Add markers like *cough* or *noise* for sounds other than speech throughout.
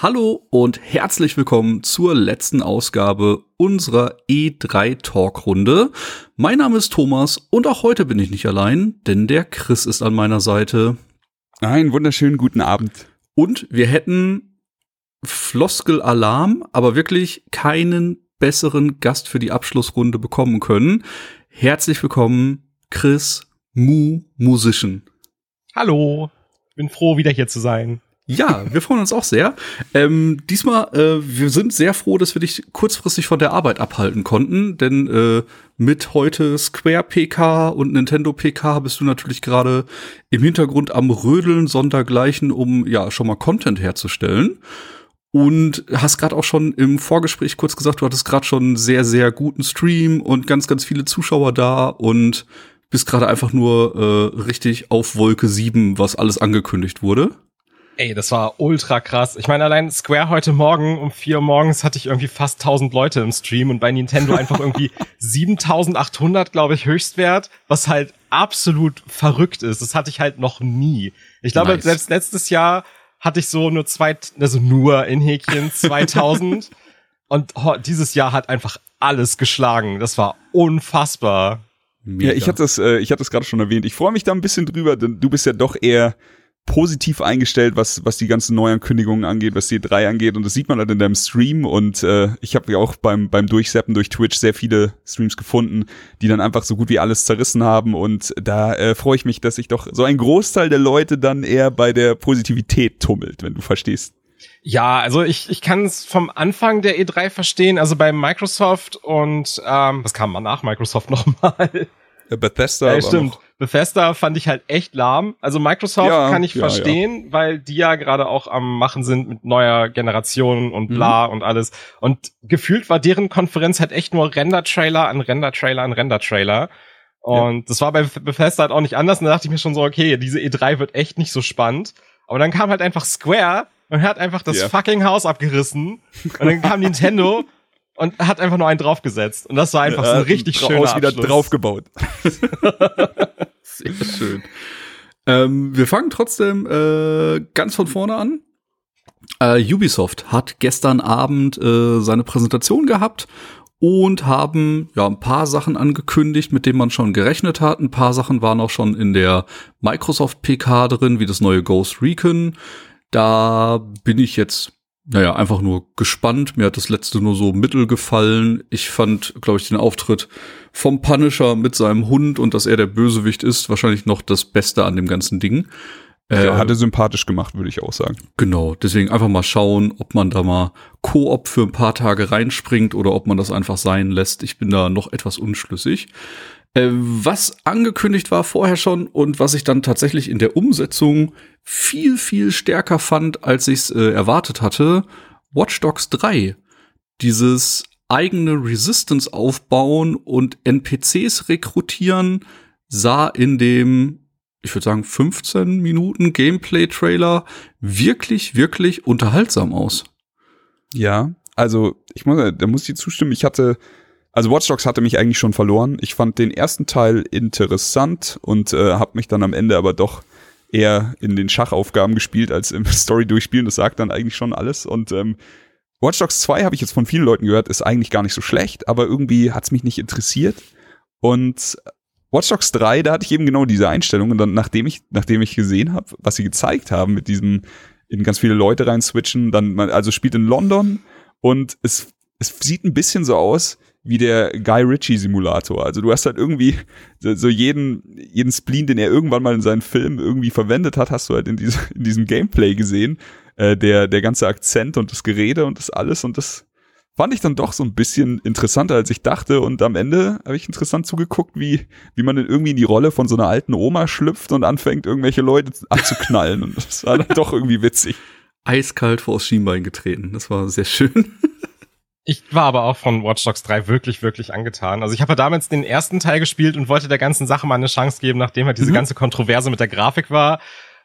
Hallo und herzlich willkommen zur letzten Ausgabe unserer E3 Talkrunde. Mein Name ist Thomas und auch heute bin ich nicht allein, denn der Chris ist an meiner Seite. Einen wunderschönen guten Abend. Und wir hätten Floskel-Alarm, aber wirklich keinen besseren Gast für die Abschlussrunde bekommen können. Herzlich willkommen, Chris Mu Musician. Hallo, bin froh, wieder hier zu sein. Ja, wir freuen uns auch sehr. Ähm, diesmal, äh, wir sind sehr froh, dass wir dich kurzfristig von der Arbeit abhalten konnten, denn äh, mit heute Square PK und Nintendo PK bist du natürlich gerade im Hintergrund am Rödeln sondergleichen, um ja schon mal Content herzustellen. Und hast gerade auch schon im Vorgespräch kurz gesagt, du hattest gerade schon einen sehr, sehr guten Stream und ganz, ganz viele Zuschauer da und bist gerade einfach nur äh, richtig auf Wolke 7, was alles angekündigt wurde. Ey, das war ultra krass. Ich meine, allein Square heute Morgen um vier Uhr morgens hatte ich irgendwie fast 1000 Leute im Stream und bei Nintendo einfach irgendwie *laughs* 7800, glaube ich, Höchstwert, was halt absolut verrückt ist. Das hatte ich halt noch nie. Ich glaube, nice. selbst letztes Jahr hatte ich so nur zwei, also nur in Häkchen *laughs* 2000 und oh, dieses Jahr hat einfach alles geschlagen. Das war unfassbar. Mega. Ja, ich hatte es, äh, ich hatte es gerade schon erwähnt. Ich freue mich da ein bisschen drüber, denn du bist ja doch eher positiv eingestellt, was, was die ganzen Neuankündigungen angeht, was die drei angeht. Und das sieht man halt in deinem Stream. Und äh, ich habe ja auch beim, beim Durchseppen durch Twitch sehr viele Streams gefunden, die dann einfach so gut wie alles zerrissen haben. Und da äh, freue ich mich, dass sich doch so ein Großteil der Leute dann eher bei der Positivität tummelt, wenn du verstehst. Ja, also ich, ich kann es vom Anfang der E3 verstehen. Also bei Microsoft und ähm, was kam nach Microsoft *laughs* nochmal? Bethesda. Ja, stimmt. Bethesda fand ich halt echt lahm. Also Microsoft ja, kann ich ja, verstehen, ja. weil die ja gerade auch am Machen sind mit neuer Generation und bla mhm. und alles. Und gefühlt war deren Konferenz halt echt nur Render-Trailer an Render-Trailer an Render-Trailer. Und das war bei Bethesda halt auch nicht anders. Und da dachte ich mir schon so, okay, diese E3 wird echt nicht so spannend. Aber dann kam halt einfach Square und hat einfach das fucking Haus abgerissen. Und dann kam *laughs* Nintendo und hat einfach nur einen draufgesetzt. Und das war einfach ja, so ein richtig schöner Haus wieder draufgebaut. *laughs* Sehr schön. Ähm, wir fangen trotzdem äh, ganz von vorne an. Äh, Ubisoft hat gestern Abend äh, seine Präsentation gehabt und haben ja ein paar Sachen angekündigt, mit denen man schon gerechnet hat. Ein paar Sachen waren auch schon in der Microsoft PK drin, wie das neue Ghost Recon. Da bin ich jetzt naja, einfach nur gespannt. Mir hat das letzte nur so mittel gefallen. Ich fand, glaube ich, den Auftritt vom Punisher mit seinem Hund und dass er der Bösewicht ist, wahrscheinlich noch das Beste an dem ganzen Ding. Ja, äh, hatte sympathisch gemacht, würde ich auch sagen. Genau, deswegen einfach mal schauen, ob man da mal Koop für ein paar Tage reinspringt oder ob man das einfach sein lässt. Ich bin da noch etwas unschlüssig. Äh, was angekündigt war vorher schon und was ich dann tatsächlich in der Umsetzung viel, viel stärker fand, als ich es äh, erwartet hatte, Watch Dogs 3. Dieses eigene Resistance aufbauen und NPCs rekrutieren sah in dem, ich würde sagen, 15 Minuten Gameplay-Trailer wirklich, wirklich unterhaltsam aus. Ja, also ich muss, da muss ich zustimmen, ich hatte also Watch Dogs hatte mich eigentlich schon verloren. Ich fand den ersten Teil interessant und äh, habe mich dann am Ende aber doch eher in den Schachaufgaben gespielt als im *laughs* Story durchspielen. Das sagt dann eigentlich schon alles. Und ähm, Watch Dogs 2 habe ich jetzt von vielen Leuten gehört, ist eigentlich gar nicht so schlecht, aber irgendwie hat's mich nicht interessiert. Und Watch Dogs 3, da hatte ich eben genau diese Einstellung. Und dann, nachdem ich, nachdem ich gesehen habe, was sie gezeigt haben mit diesem in ganz viele Leute rein switchen, dann, also spielt in London und es, es sieht ein bisschen so aus, wie der Guy Ritchie Simulator. Also du hast halt irgendwie so jeden, jeden Spleen, den er irgendwann mal in seinen Filmen irgendwie verwendet hat, hast du halt in, diese, *laughs* in diesem Gameplay gesehen. Äh, der, der ganze Akzent und das Gerede und das alles und das fand ich dann doch so ein bisschen interessanter, als ich dachte. Und am Ende habe ich interessant zugeguckt, wie, wie man dann irgendwie in die Rolle von so einer alten Oma schlüpft und anfängt, irgendwelche Leute anzuknallen. Und das war dann *laughs* doch irgendwie witzig. Eiskalt vors Schienbein getreten. Das war sehr schön. *laughs* Ich war aber auch von Watch Dogs 3 wirklich, wirklich angetan. Also ich habe ja damals den ersten Teil gespielt und wollte der ganzen Sache mal eine Chance geben, nachdem halt diese mhm. ganze Kontroverse mit der Grafik war.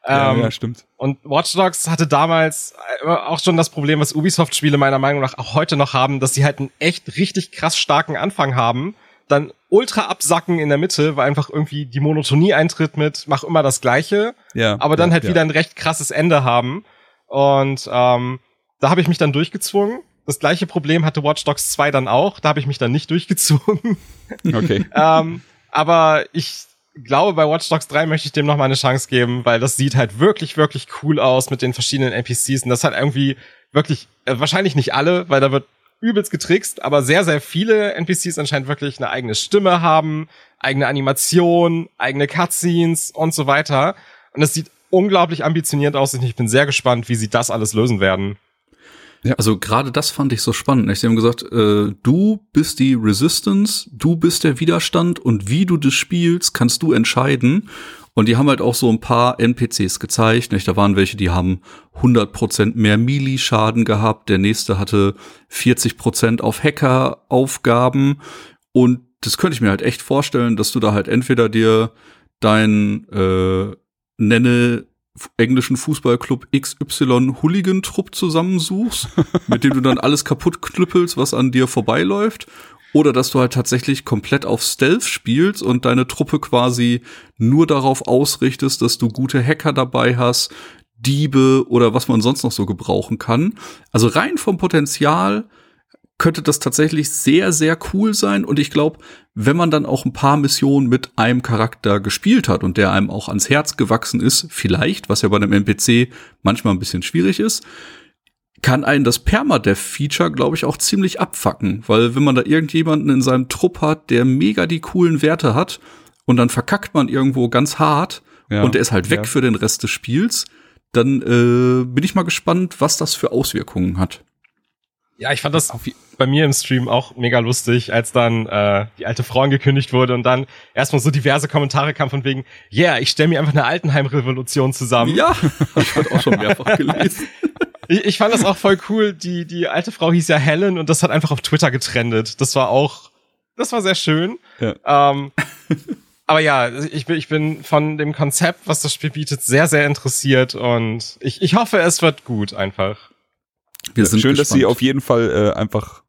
Ja, ähm, ja, stimmt. Und Watch Dogs hatte damals auch schon das Problem, was Ubisoft-Spiele meiner Meinung nach auch heute noch haben, dass sie halt einen echt richtig krass starken Anfang haben, dann ultra absacken in der Mitte, weil einfach irgendwie die Monotonie eintritt mit, mach immer das Gleiche, ja, aber dann ja, halt wieder ein recht krasses Ende haben. Und ähm, da habe ich mich dann durchgezwungen das gleiche Problem hatte Watch Dogs 2 dann auch. Da habe ich mich dann nicht durchgezogen. *laughs* Okay. ähm, aber ich glaube, bei Watch Dogs 3 möchte ich dem noch mal eine Chance geben, weil das sieht halt wirklich, wirklich cool aus mit den verschiedenen NPCs. Und das hat irgendwie wirklich, äh, wahrscheinlich nicht alle, weil da wird übelst getrickst, aber sehr, sehr viele NPCs anscheinend wirklich eine eigene Stimme haben, eigene Animation, eigene Cutscenes und so weiter. Und es sieht unglaublich ambitioniert aus und ich bin sehr gespannt, wie sie das alles lösen werden. Ja. Also gerade das fand ich so spannend. Sie haben gesagt, äh, du bist die Resistance, du bist der Widerstand und wie du das spielst, kannst du entscheiden. Und die haben halt auch so ein paar NPCs gezeigt. Nicht? Da waren welche, die haben 100% mehr Melee-Schaden gehabt. Der nächste hatte 40% auf Hacker-Aufgaben. Und das könnte ich mir halt echt vorstellen, dass du da halt entweder dir dein äh, nenne englischen Fußballclub XY Hooligan-Trupp zusammensuchst, *laughs* mit dem du dann alles kaputt knüppelst, was an dir vorbeiläuft. Oder dass du halt tatsächlich komplett auf Stealth spielst und deine Truppe quasi nur darauf ausrichtest, dass du gute Hacker dabei hast, Diebe oder was man sonst noch so gebrauchen kann. Also rein vom Potenzial könnte das tatsächlich sehr, sehr cool sein. Und ich glaube, wenn man dann auch ein paar Missionen mit einem Charakter gespielt hat und der einem auch ans Herz gewachsen ist, vielleicht, was ja bei einem NPC manchmal ein bisschen schwierig ist, kann einen das Permadeath-Feature, glaube ich, auch ziemlich abfacken. Weil wenn man da irgendjemanden in seinem Trupp hat, der mega die coolen Werte hat und dann verkackt man irgendwo ganz hart ja, und der ist halt weg ja. für den Rest des Spiels, dann äh, bin ich mal gespannt, was das für Auswirkungen hat. Ja, ich fand das bei mir im Stream auch mega lustig, als dann äh, die alte Frau angekündigt wurde und dann erstmal so diverse Kommentare kamen von wegen, yeah, ich stelle mir einfach eine Altenheim-Revolution zusammen. Ja, *laughs* ich hatte auch schon mehrfach *laughs* gelesen. ich, ich fand das auch voll cool. Die, die alte Frau hieß ja Helen und das hat einfach auf Twitter getrendet. Das war auch, das war sehr schön. Ja. Ähm, *laughs* aber ja, ich bin, ich bin von dem Konzept, was das Spiel bietet, sehr, sehr interessiert und ich, ich hoffe, es wird gut einfach. Wir sind Schön, gespannt. dass sie auf jeden Fall äh, einfach,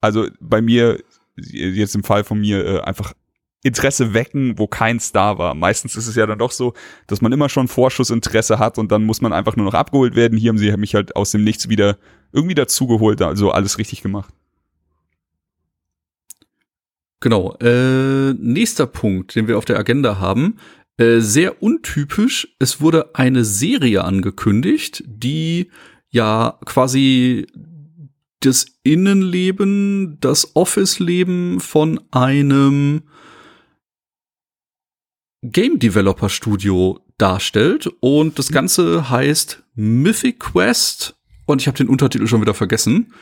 also bei mir, jetzt im Fall von mir, äh, einfach Interesse wecken, wo kein Star war. Meistens ist es ja dann doch so, dass man immer schon Vorschussinteresse hat und dann muss man einfach nur noch abgeholt werden. Hier haben sie mich halt aus dem Nichts wieder irgendwie dazugeholt, also alles richtig gemacht. Genau. Äh, nächster Punkt, den wir auf der Agenda haben. Äh, sehr untypisch. Es wurde eine Serie angekündigt, die ja quasi das Innenleben, das Office-Leben von einem Game Developer Studio darstellt und das Ganze heißt Mythic Quest und ich habe den Untertitel schon wieder vergessen.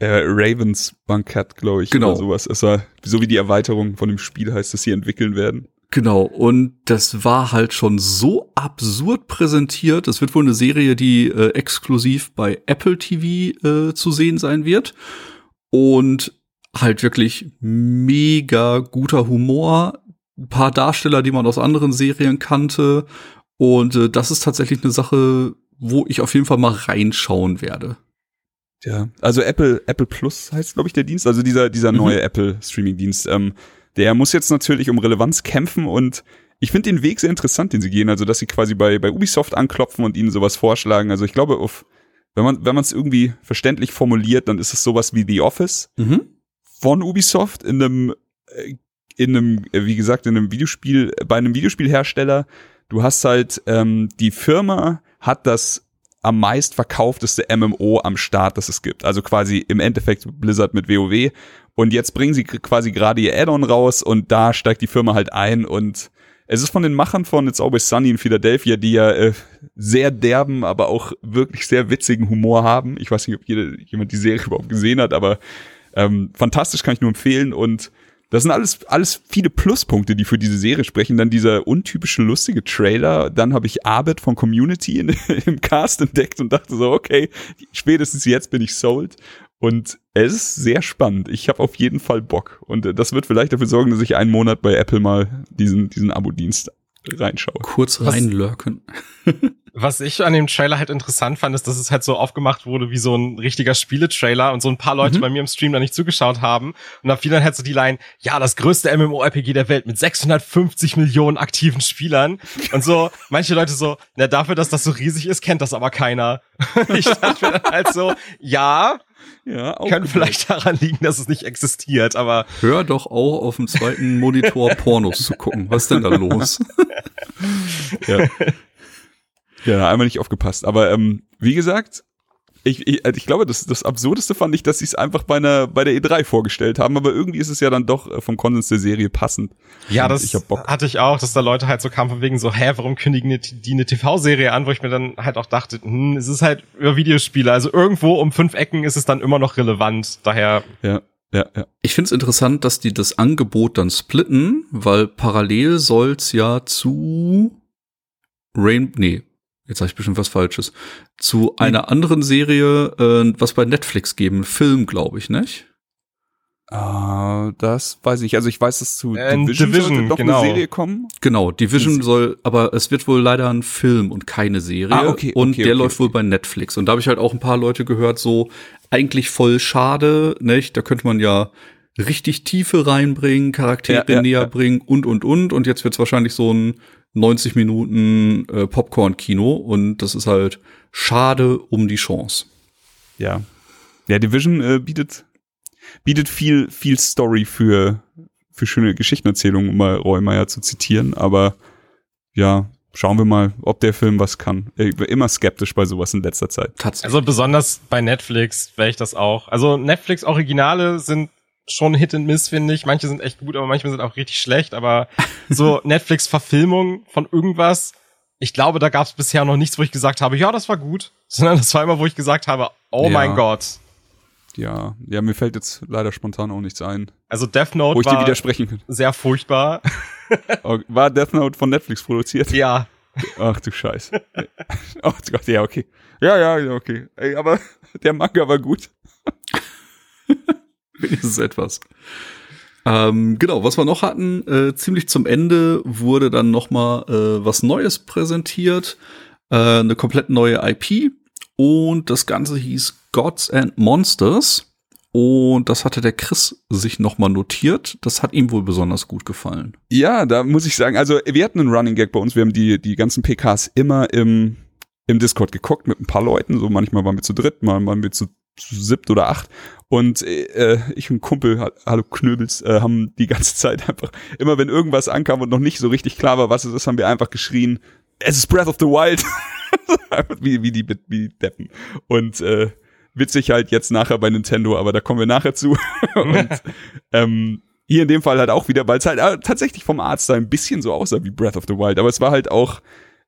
Äh, Ravens Bankett, glaube ich, genau. oder sowas. Es war so wie die Erweiterung von dem Spiel heißt, dass sie entwickeln werden. Genau, und das war halt schon so absurd präsentiert. Es wird wohl eine Serie, die äh, exklusiv bei Apple TV äh, zu sehen sein wird. Und halt wirklich mega guter Humor. Ein paar Darsteller, die man aus anderen Serien kannte. Und äh, das ist tatsächlich eine Sache, wo ich auf jeden Fall mal reinschauen werde. Ja, also Apple, Apple Plus heißt, glaube ich, der Dienst, also dieser, dieser neue mhm. Apple Streaming-Dienst. Ähm, der muss jetzt natürlich um Relevanz kämpfen und ich finde den Weg sehr interessant, den sie gehen. Also, dass sie quasi bei, bei Ubisoft anklopfen und ihnen sowas vorschlagen. Also, ich glaube, auf, wenn man wenn man es irgendwie verständlich formuliert, dann ist es sowas wie The Office mhm. von Ubisoft in einem äh, in einem äh, wie gesagt in einem Videospiel bei einem Videospielhersteller. Du hast halt ähm, die Firma hat das am meist verkaufteste MMO am Start, das es gibt. Also quasi im Endeffekt Blizzard mit WoW und jetzt bringen sie quasi gerade ihr Add-on raus und da steigt die Firma halt ein und es ist von den Machern von It's Always Sunny in Philadelphia, die ja äh, sehr derben, aber auch wirklich sehr witzigen Humor haben. Ich weiß nicht, ob jeder, jemand die Serie überhaupt gesehen hat, aber ähm, fantastisch kann ich nur empfehlen und das sind alles, alles viele Pluspunkte, die für diese Serie sprechen. Dann dieser untypische, lustige Trailer. Dann habe ich Arbeit von Community in, *laughs* im Cast entdeckt und dachte so, okay, spätestens jetzt bin ich sold. Und es ist sehr spannend. Ich habe auf jeden Fall Bock. Und äh, das wird vielleicht dafür sorgen, dass ich einen Monat bei Apple mal diesen, diesen Abo-Dienst reinschaue. Kurz reinlurken. *laughs* Was ich an dem Trailer halt interessant fand, ist, dass es halt so aufgemacht wurde wie so ein richtiger Spieletrailer und so ein paar Leute mhm. bei mir im Stream da nicht zugeschaut haben. Und da fiel dann halt so die Line, ja, das größte MMORPG der Welt mit 650 Millionen aktiven Spielern. Und so, manche Leute so, na, dafür, dass das so riesig ist, kennt das aber keiner. *laughs* ich dachte mir dann halt so, ja, ja, Kann vielleicht daran liegen, dass es nicht existiert, aber. Hör doch auch auf dem zweiten Monitor *laughs* Pornos zu gucken. Was ist denn da los? *laughs* ja. Ja, einmal nicht aufgepasst. Aber ähm, wie gesagt, ich, ich, also ich glaube, das, das Absurdeste fand ich, dass sie es einfach bei, einer, bei der E3 vorgestellt haben, aber irgendwie ist es ja dann doch äh, vom Konsens der Serie passend. Ja, das ich hatte ich auch, dass da Leute halt so kamen von wegen so, hä, warum kündigen die, die eine TV-Serie an, wo ich mir dann halt auch dachte, hm, es ist halt über Videospiele, also irgendwo um fünf Ecken ist es dann immer noch relevant, daher. Ja. Ja, ja. Ich finde es interessant, dass die das Angebot dann splitten, weil parallel soll's ja zu Rain, nee, jetzt sage ich bestimmt was Falsches, zu einer anderen Serie, äh, was bei Netflix geben, Film, glaube ich, nicht? Uh, das weiß ich. Also ich weiß, dass zu äh, Division, Division noch genau. eine Serie kommen. Genau, Division soll, aber es wird wohl leider ein Film und keine Serie. Ah, okay, und okay, der okay, läuft wohl bei Netflix. Und da habe ich halt auch ein paar Leute gehört, so eigentlich voll schade, nicht? Da könnte man ja richtig Tiefe reinbringen, Charaktere ja, ja, näher ja. bringen und und und. Und jetzt wird es wahrscheinlich so ein 90 Minuten äh, Popcorn-Kino und das ist halt schade um die Chance. Ja. Ja, Division äh, bietet, bietet viel, viel Story für, für schöne Geschichtenerzählungen, um mal Reumeier zu zitieren, aber ja, schauen wir mal, ob der Film was kann. Ich bin immer skeptisch bei sowas in letzter Zeit. Also besonders bei Netflix wäre ich das auch. Also Netflix Originale sind schon Hit and Miss, finde ich. Manche sind echt gut, aber manchmal sind auch richtig schlecht. Aber *laughs* so Netflix-Verfilmung von irgendwas, ich glaube, da gab es bisher noch nichts, wo ich gesagt habe, ja, das war gut. *laughs* Sondern das war immer, wo ich gesagt habe, oh ja. mein Gott. Ja, ja, mir fällt jetzt leider spontan auch nichts ein. Also Death Note wo ich war dir widersprechen kann. sehr furchtbar. *laughs* Oh, war Death Note von Netflix produziert? Ja. Ach du Scheiße. Oh Gott, ja, okay. Ja, ja, okay. Ey, aber der Manga war gut. Wenigstens etwas. Ähm, genau, was wir noch hatten, äh, ziemlich zum Ende wurde dann noch mal äh, was Neues präsentiert, äh, eine komplett neue IP und das Ganze hieß Gods and Monsters und das hatte der Chris sich noch mal notiert. Das hat ihm wohl besonders gut gefallen. Ja, da muss ich sagen, also wir hatten einen Running Gag bei uns. Wir haben die die ganzen PKs immer im im Discord geguckt mit ein paar Leuten. So manchmal waren wir zu dritt, mal waren wir zu zu siebt oder acht. Und äh, ich und Kumpel, hallo Knöbels, äh, haben die ganze Zeit einfach, immer wenn irgendwas ankam und noch nicht so richtig klar war, was es ist, haben wir einfach geschrien, es ist Breath of the Wild. *laughs* wie, wie die wie die Deppen. Und äh, witzig halt jetzt nachher bei Nintendo, aber da kommen wir nachher zu. *laughs* und *laughs* ähm, hier in dem Fall halt auch wieder, weil es halt äh, tatsächlich vom Artstyle ein bisschen so aussah wie Breath of the Wild, aber es war halt auch,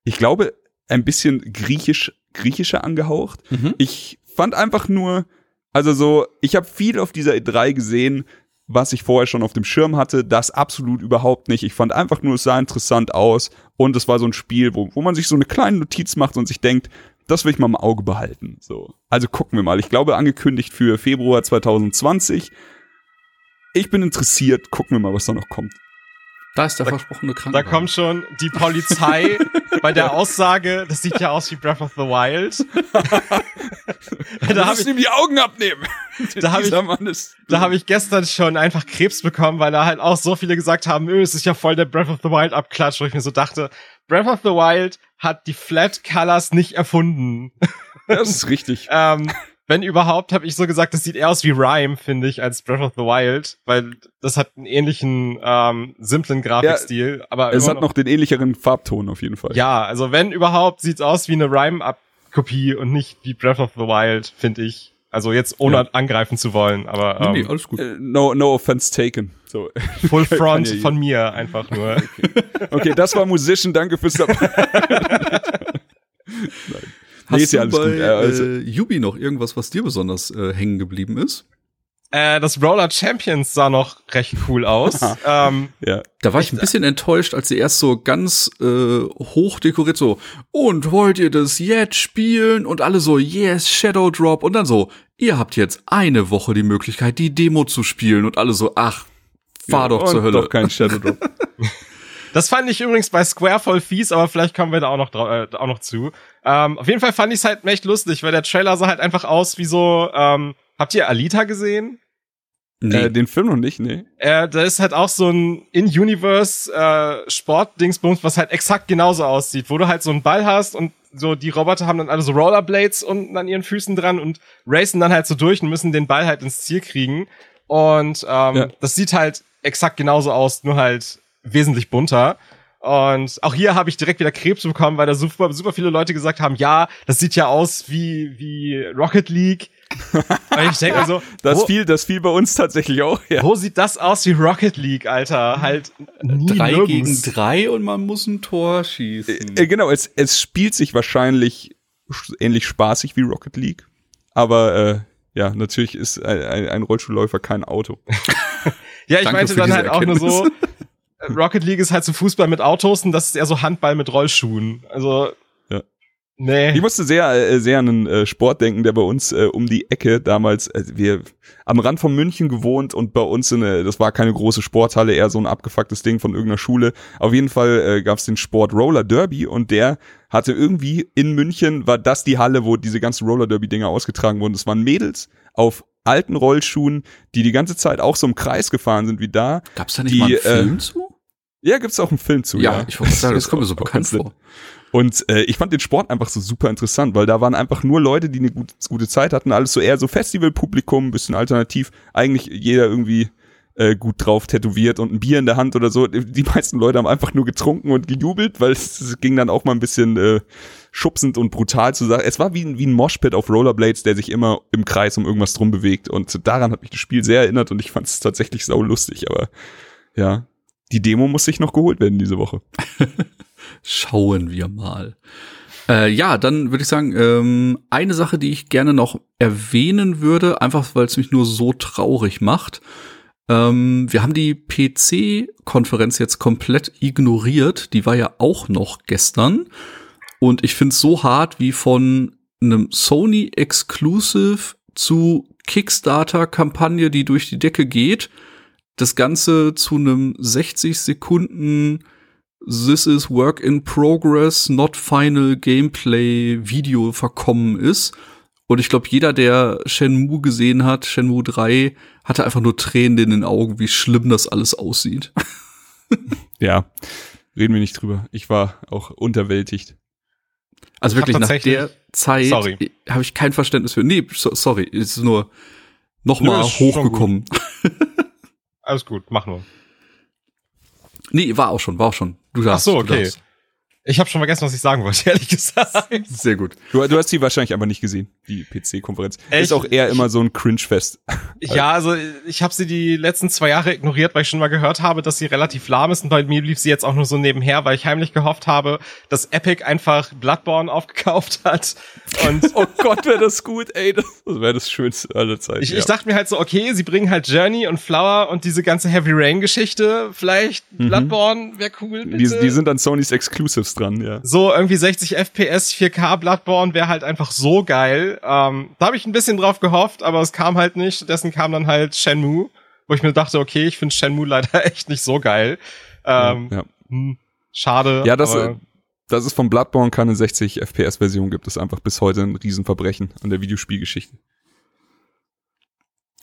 ich glaube, ein bisschen griechisch, griechischer angehaucht. Mhm. Ich fand einfach nur, also so, ich habe viel auf dieser E3 gesehen, was ich vorher schon auf dem Schirm hatte, das absolut überhaupt nicht. Ich fand einfach nur, es sah interessant aus und es war so ein Spiel, wo, wo man sich so eine kleine Notiz macht und sich denkt, das will ich mal im Auge behalten. So. Also gucken wir mal. Ich glaube, angekündigt für Februar 2020. Ich bin interessiert. Gucken wir mal, was da noch kommt. Da ist der da, versprochene Krankenwagen. Da kommt schon die Polizei bei der *laughs* Aussage, das sieht ja aus wie Breath of the Wild. *laughs* da habe ich ihm die Augen abnehmen. *laughs* Da habe ich, da hab ich gestern schon einfach Krebs bekommen, weil da halt auch so viele gesagt haben, öh, es ist ja voll der Breath of the Wild Abklatsch, wo ich mir so dachte, Breath of the Wild hat die Flat Colors nicht erfunden. Das ist richtig. ähm, wenn überhaupt, habe ich so gesagt, das sieht eher aus wie Rhyme, finde ich, als Breath of the Wild, weil das hat einen ähnlichen ähm, simplen Grafikstil. Ja, aber es hat noch, den ähnlicheren Farbton auf jeden Fall. Ja, also wenn überhaupt, sieht's aus wie eine Rhyme-Kopie und nicht wie Breath of the Wild, finde ich. Also jetzt ohne ja. angreifen zu wollen, aber ähm, nee, alles gut. Uh, no, no offense taken. So. *laughs* Full *laughs* Front von mir einfach nur. Okay. okay, das war Musician, danke fürs *laughs* Nein. Hast nee, du ja bei äh, also. äh, Yubi noch irgendwas, was dir besonders äh, hängen geblieben ist? Äh, das Roller Champions sah noch recht cool aus. *laughs* ähm, ja. Da war ich ein bisschen enttäuscht, als sie erst so ganz äh, hoch dekoriert so, und wollt ihr das jetzt spielen? Und alle so, yes, Shadow Drop. Und dann so, ihr habt jetzt eine Woche die Möglichkeit, die Demo zu spielen. Und alle so, ach, fahr ja, doch zur Hölle. Doch kein Shadow Drop. *laughs* das fand ich übrigens bei Square voll fies, aber vielleicht kommen wir da auch noch, äh, auch noch zu. Ähm, auf jeden Fall fand ich es halt echt lustig, weil der Trailer sah halt einfach aus wie so, ähm, habt ihr Alita gesehen? Nee. Äh, den Film noch nicht, nee. Äh, da ist halt auch so ein In-Universe äh, Sport-Dingsbums, was halt exakt genauso aussieht, wo du halt so einen Ball hast und so die Roboter haben dann alle so Rollerblades unten an ihren Füßen dran und racen dann halt so durch und müssen den Ball halt ins Ziel kriegen. Und ähm, ja. das sieht halt exakt genauso aus, nur halt wesentlich bunter. Und auch hier habe ich direkt wieder Krebs bekommen, weil da super, super viele Leute gesagt haben, ja, das sieht ja aus wie, wie Rocket League. *laughs* Und ich denke so, das wo, fiel, das fiel bei uns tatsächlich auch. Ja. Wo sieht das aus wie Rocket League, Alter? Halt nie drei nirgends. gegen drei und man muss ein Tor schießen. Äh, äh, genau, es, es spielt sich wahrscheinlich ähnlich spaßig wie Rocket League, aber äh, ja, natürlich ist ein, ein, ein Rollstuhlläufer kein Auto. *laughs* ja, ich Danke meinte dann halt Erkenntnis. auch nur so, Rocket League ist halt so Fußball mit Autos und das ist eher so Handball mit Rollschuhen. Also Nee. Ich musste sehr, äh, sehr an einen äh, Sport denken, der bei uns äh, um die Ecke damals, äh, wir am Rand von München gewohnt und bei uns in eine, das war keine große Sporthalle, eher so ein abgefucktes Ding von irgendeiner Schule. Auf jeden Fall äh, gab es den Sport Roller Derby und der hatte irgendwie in München war das die Halle, wo diese ganzen Roller Derby Dinger ausgetragen wurden. Das waren Mädels auf alten Rollschuhen, die die ganze Zeit auch so im Kreis gefahren sind wie da. Gab's da nicht die, mal einen Film äh, zu? Ja, gibt's auch einen Film zu. Ja, ja. ich wollte sagen, *laughs* das kommt mir so bekannt vor. Und äh, ich fand den Sport einfach so super interessant, weil da waren einfach nur Leute, die eine gute, gute Zeit hatten, alles so eher so Festivalpublikum, bisschen alternativ, eigentlich jeder irgendwie äh, gut drauf tätowiert und ein Bier in der Hand oder so. Die meisten Leute haben einfach nur getrunken und gejubelt, weil *laughs* es, ging dann auch mal ein bisschen äh, schubsend und brutal zu sagen. Es war wie, ein wie ein Moshpit auf Rollerblades, der sich immer im Kreis um irgendwas drum bewegt. Und daran hat mich das Spiel sehr erinnert und ich fand es tatsächlich sau lustig. Aber ja, die Demo muss sich noch geholt werden diese Woche. *laughs* Schauen wir mal. Äh, ja, dann würde ich sagen, ähm, eine Sache, die ich gerne noch erwähnen würde, einfach weil es mich nur so traurig macht. Ähm, wir haben die PC-Konferenz jetzt komplett ignoriert. Die war ja auch noch gestern. Und ich finde es so hart, wie von einem Sony Exclusive zu Kickstarter-Kampagne, die durch die Decke geht, das Ganze zu einem 60 Sekunden This is Work in Progress, not Final Gameplay Video verkommen ist. Und ich glaube, jeder, der Shenmue gesehen hat, Shenmue 3, hatte einfach nur Tränen in den Augen, wie schlimm das alles aussieht. *laughs* ja, reden wir nicht drüber. Ich war auch unterwältigt. Also wirklich, nach der Zeit habe ich kein Verständnis für. Nee, so, sorry, ist nur noch mal hochgekommen. *laughs* Alles gut, mach nur. Nee, war auch schon, war auch schon. Du darfst. Ach so, okay. Ich habe schon vergessen, was ich sagen wollte, *laughs* ehrlich gesagt. Sehr gut. Du, du hast sie wahrscheinlich aber nicht gesehen, die PC-Konferenz. Ist auch eher immer so ein Cringe-Fest. *laughs* Ja, also ich habe sie die letzten zwei Jahre ignoriert, weil ich schon mal gehört habe, dass sie relativ lahm ist und bei mir lief sie jetzt auch nur so nebenher, weil ich heimlich gehofft habe, dass Epic einfach Bloodborne aufgekauft hat. Und *laughs* oh Gott, wäre das gut, ey. Das, das wäre das Schönste aller Zeiten. Ich, ja. ich dachte mir halt so, okay, sie bringen halt Journey und Flower und diese ganze Heavy Rain-Geschichte. Vielleicht mhm. Bloodborne wäre cool. Bitte. Die, die sind dann Sonys Exclusives dran, ja. So irgendwie 60 FPS, 4K Bloodborne wäre halt einfach so geil. Ähm, da habe ich ein bisschen drauf gehofft, aber es kam halt nicht. Stattdessen kam dann halt Shenmue, wo ich mir dachte, okay, ich finde Shenmue *laughs* leider echt nicht so geil. Ähm, ja, ja. Hm, schade. Ja, das, aber, dass es von Bloodborne keine 60 FPS-Version gibt, ist einfach bis heute ein Riesenverbrechen an der Videospielgeschichte.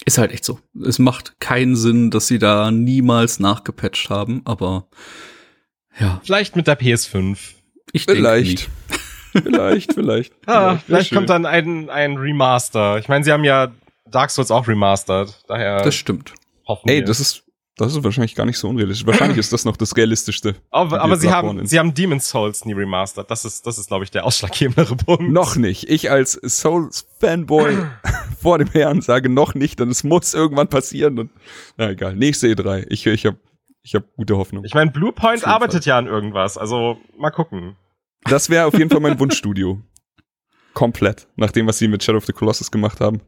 Ist halt echt so. Es macht keinen Sinn, dass sie da niemals nachgepatcht haben, aber ja. Vielleicht mit der PS5. Ich vielleicht. *laughs* vielleicht, vielleicht. Ah, vielleicht, vielleicht kommt dann ein, ein Remaster. Ich meine, sie haben ja Dark Souls auch remastered. Daher. Das stimmt. Hoffen Ey, wir. das ist, das ist wahrscheinlich gar nicht so unrealistisch. Wahrscheinlich *laughs* ist das noch das realistischste. Aber, aber sie haben, sie haben Demon's Souls nie remastered. Das ist, das ist, glaube ich, der ausschlaggebendere Punkt. Noch nicht. Ich als Souls Fanboy *laughs* vor dem Herrn sage noch nicht, denn es muss irgendwann passieren. Und, na egal. Nächste E3. Ich, ich habe ich habe gute Hoffnung. Ich meine, Bluepoint arbeitet ja an irgendwas, also mal gucken. Das wäre auf jeden Fall mein *laughs* Wunschstudio. Komplett. Nach dem, was sie mit Shadow of the Colossus gemacht haben.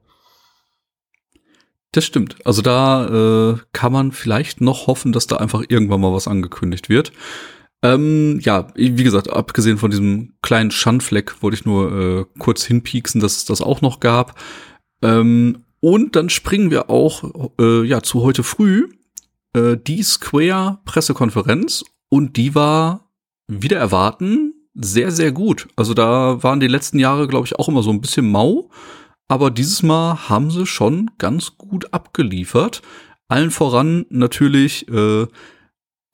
Das stimmt. Also da äh, kann man vielleicht noch hoffen, dass da einfach irgendwann mal was angekündigt wird. Ähm, ja, wie gesagt, abgesehen von diesem kleinen Schandfleck wollte ich nur äh, kurz hinpieksen, dass es das auch noch gab. Ähm, und dann springen wir auch äh, ja zu heute früh äh, die Square Pressekonferenz und die war wieder erwarten sehr sehr gut. Also da waren die letzten Jahre glaube ich auch immer so ein bisschen mau, aber dieses Mal haben sie schon ganz gut abgeliefert. Allen voran natürlich äh,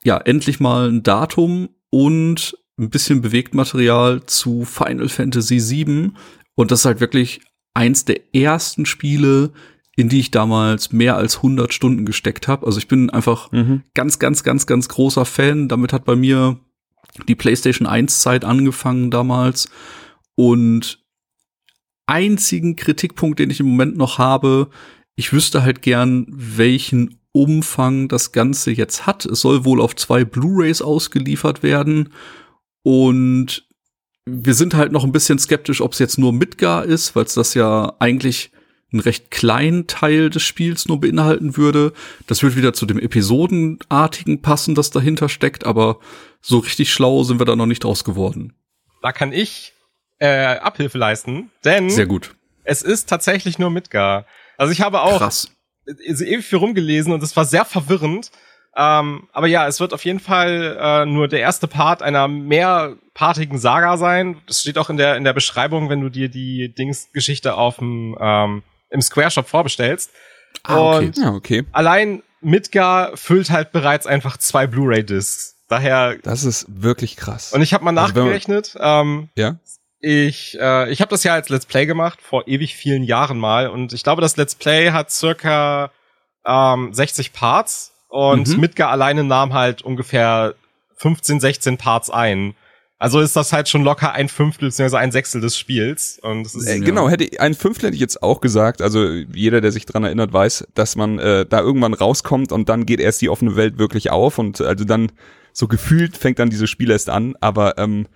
ja endlich mal ein Datum und ein bisschen Bewegtmaterial zu Final Fantasy VII und das ist halt wirklich eins der ersten Spiele, in die ich damals mehr als 100 Stunden gesteckt habe. Also ich bin einfach mhm. ganz, ganz, ganz, ganz großer Fan. Damit hat bei mir die PlayStation 1 Zeit angefangen damals. Und einzigen Kritikpunkt, den ich im Moment noch habe, ich wüsste halt gern, welchen Umfang das Ganze jetzt hat. Es soll wohl auf zwei Blu-rays ausgeliefert werden. Und wir sind halt noch ein bisschen skeptisch, ob es jetzt nur Midgar ist, weil es das ja eigentlich einen recht kleinen Teil des Spiels nur beinhalten würde. Das wird wieder zu dem Episodenartigen passen, das dahinter steckt, aber so richtig schlau sind wir da noch nicht draus geworden. Da kann ich äh, Abhilfe leisten, denn sehr gut. Es ist tatsächlich nur Midgar. Also ich habe auch Krass. ewig viel rumgelesen und es war sehr verwirrend. Ähm, aber ja, es wird auf jeden Fall äh, nur der erste Part einer mehrpartigen Saga sein. Das steht auch in der in der Beschreibung, wenn du dir die Dings-Geschichte auf dem ähm, im Square Shop vorbestellst. Ah, okay. Und ja, okay. allein Midgar füllt halt bereits einfach zwei Blu-ray-Discs. Daher. Das ist wirklich krass. Und ich habe mal also nachgerechnet. Ähm, ja. Ich, äh, ich habe das ja als Let's Play gemacht vor ewig vielen Jahren mal und ich glaube, das Let's Play hat circa ähm, 60 Parts und mhm. Midgar alleine nahm halt ungefähr 15, 16 Parts ein. Also ist das halt schon locker ein Fünftel bzw. ein Sechstel des Spiels. Und das ist, äh, genau, hätte ein Fünftel hätte ich jetzt auch gesagt. Also jeder, der sich dran erinnert, weiß, dass man äh, da irgendwann rauskommt und dann geht erst die offene Welt wirklich auf und also dann so gefühlt fängt dann dieses Spiel erst an. Aber ähm,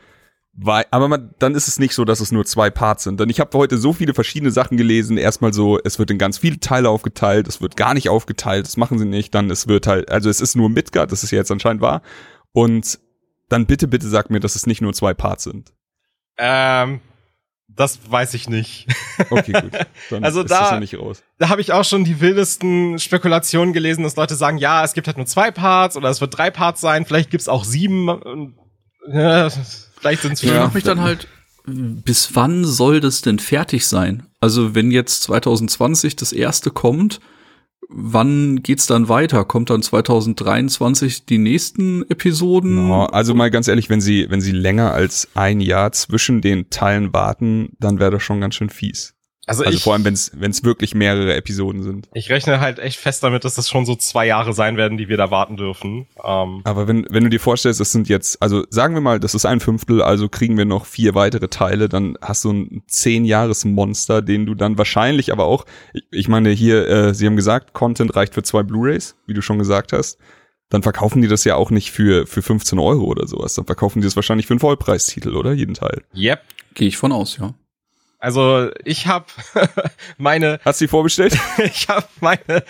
weil, aber man, dann ist es nicht so, dass es nur zwei Parts sind. Denn ich habe heute so viele verschiedene Sachen gelesen. Erstmal so, es wird in ganz viele Teile aufgeteilt, es wird gar nicht aufgeteilt, das machen sie nicht. Dann es wird halt, also es ist nur Midgard, das ist ja jetzt anscheinend wahr. Und dann bitte, bitte sag mir, dass es nicht nur zwei Parts sind. Ähm, das weiß ich nicht. Okay, gut. *laughs* Dann also ist da, das ja nicht raus. Da habe ich auch schon die wildesten Spekulationen gelesen, dass Leute sagen, ja, es gibt halt nur zwei Parts oder es wird drei Parts sein, vielleicht gibt's auch sieben. Ja, vielleicht sind's vier. Ich frage mich dann halt, bis wann soll das denn fertig sein? Also wenn jetzt 2020 das erste kommt, wann geht's dann weiter? Kommt dann 2023 die nächsten Episoden? No, also mal ganz ehrlich, wenn sie, wenn sie länger als ein Jahr zwischen den Teilen warten, dann wäre das schon ganz schön fies. Also, also ich, vor allem, wenn es wirklich mehrere Episoden sind. Ich rechne halt echt fest damit, dass das schon so zwei Jahre sein werden, die wir da warten dürfen. Ähm, Aber wenn, wenn du dir vorstellst, das sind jetzt, also sagen wir mal, das ist ein Fünftel, also kriegen wir noch vier weitere Teile, dann hast du ein zehn-Jahres-Monster, den du dann wahrscheinlich aber auch, ich, ich meine hier, äh, sie haben gesagt, Content reicht für zwei Blu-Rays, wie du schon gesagt hast. Dann verkaufen die das ja auch nicht für, für 15 Euro oder sowas. Dann verkaufen die das wahrscheinlich für einen Vollpreistitel, oder? Jeden Teil. Yep. Gehe ich von aus, ja. Also ich habe *laughs* meine. Hast du die vorbestellt? *laughs* ich habe meine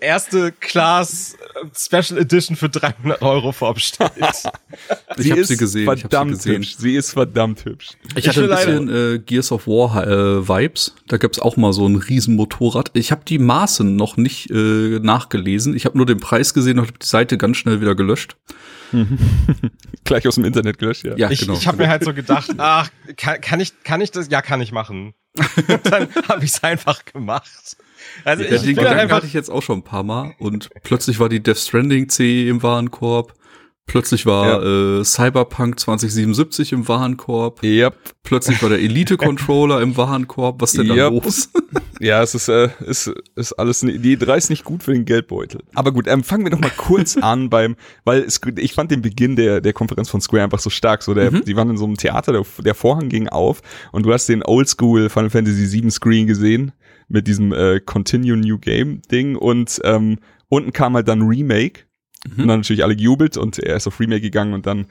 erste Class Special Edition für 300 Euro vorbestellt. *laughs* ich habe sie gesehen. Verdammt sie hübsch. Sie ist verdammt hübsch. Ich, ich hatte ein bisschen äh, Gears of War äh, Vibes. Da gab's auch mal so ein Riesenmotorrad. Ich habe die Maßen noch nicht äh, nachgelesen. Ich habe nur den Preis gesehen und habe die Seite ganz schnell wieder gelöscht. *laughs* Gleich aus dem Internet gelöscht, ja. ja ich genau. ich habe mir halt so gedacht, *laughs* ach, kann, kann, ich, kann ich das? Ja, kann ich machen. dann *laughs* habe ich es einfach gemacht. Also ja, ich den Gedanken einfach hatte ich jetzt auch schon ein paar Mal und plötzlich war die Death Stranding C im Warenkorb. Plötzlich war ja. äh, Cyberpunk 2077 im Warenkorb. Yep. Plötzlich war der Elite-Controller im Warenkorb. Was denn da yep. los? *laughs* ja, es ist, äh, ist, ist alles, die drei ist nicht gut für den Geldbeutel. Aber gut, ähm, fangen wir noch mal kurz *laughs* an beim, weil es, ich fand den Beginn der, der Konferenz von Square einfach so stark. So, der, mhm. die waren in so einem Theater, der, der Vorhang ging auf und du hast den Oldschool Final Fantasy VII Screen gesehen mit diesem äh, Continue New Game Ding und ähm, unten kam halt dann Remake Mhm. Und dann natürlich alle gejubelt und er ist auf Remake gegangen und dann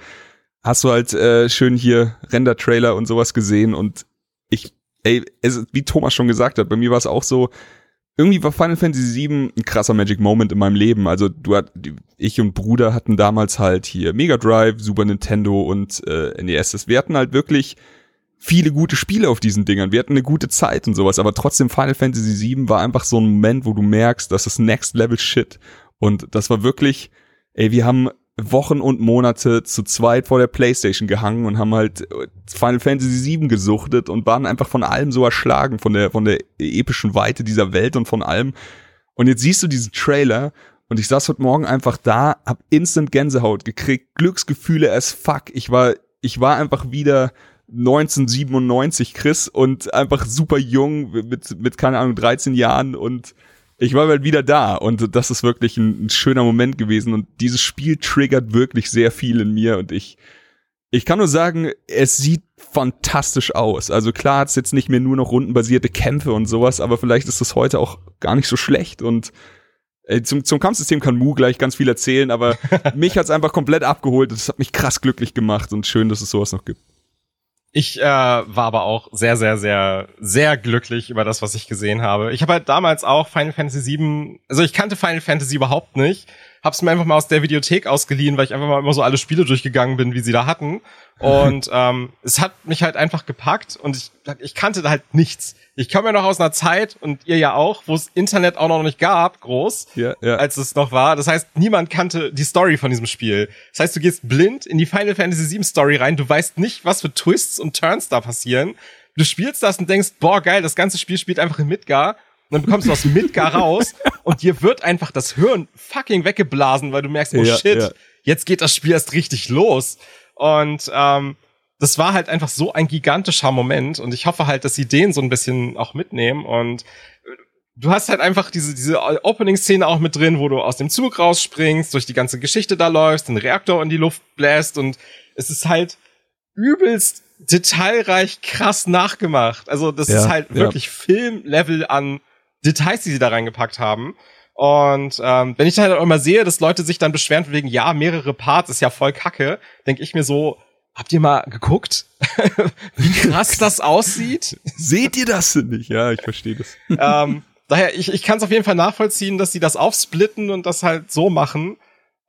hast du halt äh, schön hier Render-Trailer und sowas gesehen und ich, ey, es, wie Thomas schon gesagt hat, bei mir war es auch so, irgendwie war Final Fantasy VII ein krasser Magic Moment in meinem Leben. Also du hat, ich und Bruder hatten damals halt hier Mega Drive, Super Nintendo und äh, NES. Wir hatten halt wirklich viele gute Spiele auf diesen Dingern. Wir hatten eine gute Zeit und sowas, aber trotzdem Final Fantasy VII war einfach so ein Moment, wo du merkst, das ist Next Level Shit. Und das war wirklich, ey, wir haben Wochen und Monate zu zweit vor der Playstation gehangen und haben halt äh, Final Fantasy VII gesuchtet und waren einfach von allem so erschlagen, von der, von der epischen Weite dieser Welt und von allem. Und jetzt siehst du diesen Trailer und ich saß heute Morgen einfach da, hab instant Gänsehaut gekriegt, Glücksgefühle as fuck. Ich war, ich war einfach wieder 1997 Chris und einfach super jung mit, mit keine Ahnung, 13 Jahren und ich war halt wieder da und das ist wirklich ein, ein, schöner Moment gewesen und dieses Spiel triggert wirklich sehr viel in mir und ich ich kann nur sagen, es sieht fantastisch aus. Also klar hat es jetzt nicht mehr nur noch rundenbasierte Kämpfe und sowas, aber vielleicht ist das heute auch gar nicht so schlecht und äh, zum, zum Kampfsystem kann Mu gleich ganz viel erzählen, aber *laughs* mich hat's einfach komplett abgeholt und es hat mich krass glücklich gemacht und schön, dass es sowas noch gibt. Ich äh, war aber auch sehr, sehr, sehr, sehr glücklich über das, was ich gesehen habe. Ich habe halt damals auch Final Fantasy VII, also ich kannte Final Fantasy überhaupt nicht, hab's mir einfach mal aus der Videothek ausgeliehen, weil ich einfach mal immer so alle Spiele durchgegangen bin, wie sie da hatten. *laughs* Und ähm, es hat mich halt einfach gepackt und ich, ich kannte da halt nichts. Ich komme ja noch aus einer Zeit und ihr ja auch, wo es Internet auch noch nicht gab, groß, ja, ja. als es noch war. Das heißt, niemand kannte die Story von diesem Spiel. Das heißt, du gehst blind in die Final Fantasy VII Story rein, du weißt nicht, was für Twists und Turns da passieren. Du spielst das und denkst, boah, geil, das ganze Spiel spielt einfach in Midgar. Und dann bekommst du aus Midgar *laughs* raus und dir wird einfach das Hirn fucking weggeblasen, weil du merkst, oh ja, shit, jetzt geht das Spiel erst richtig los. Und ähm, das war halt einfach so ein gigantischer Moment und ich hoffe halt, dass sie den so ein bisschen auch mitnehmen und äh, du hast halt einfach diese, diese Opening-Szene auch mit drin, wo du aus dem Zug rausspringst, durch die ganze Geschichte da läufst, den Reaktor in die Luft bläst und es ist halt übelst detailreich krass nachgemacht. Also das ja, ist halt ja. wirklich Filmlevel an Details, die sie da reingepackt haben. Und ähm, wenn ich dann halt auch immer sehe, dass Leute sich dann beschweren wegen, ja, mehrere Parts ist ja voll kacke, denke ich mir so, habt ihr mal geguckt, *laughs* wie krass das aussieht? Seht ihr das nicht? Ja, ich verstehe das. ähm, daher, ich, ich kann es auf jeden Fall nachvollziehen, dass sie das aufsplitten und das halt so machen.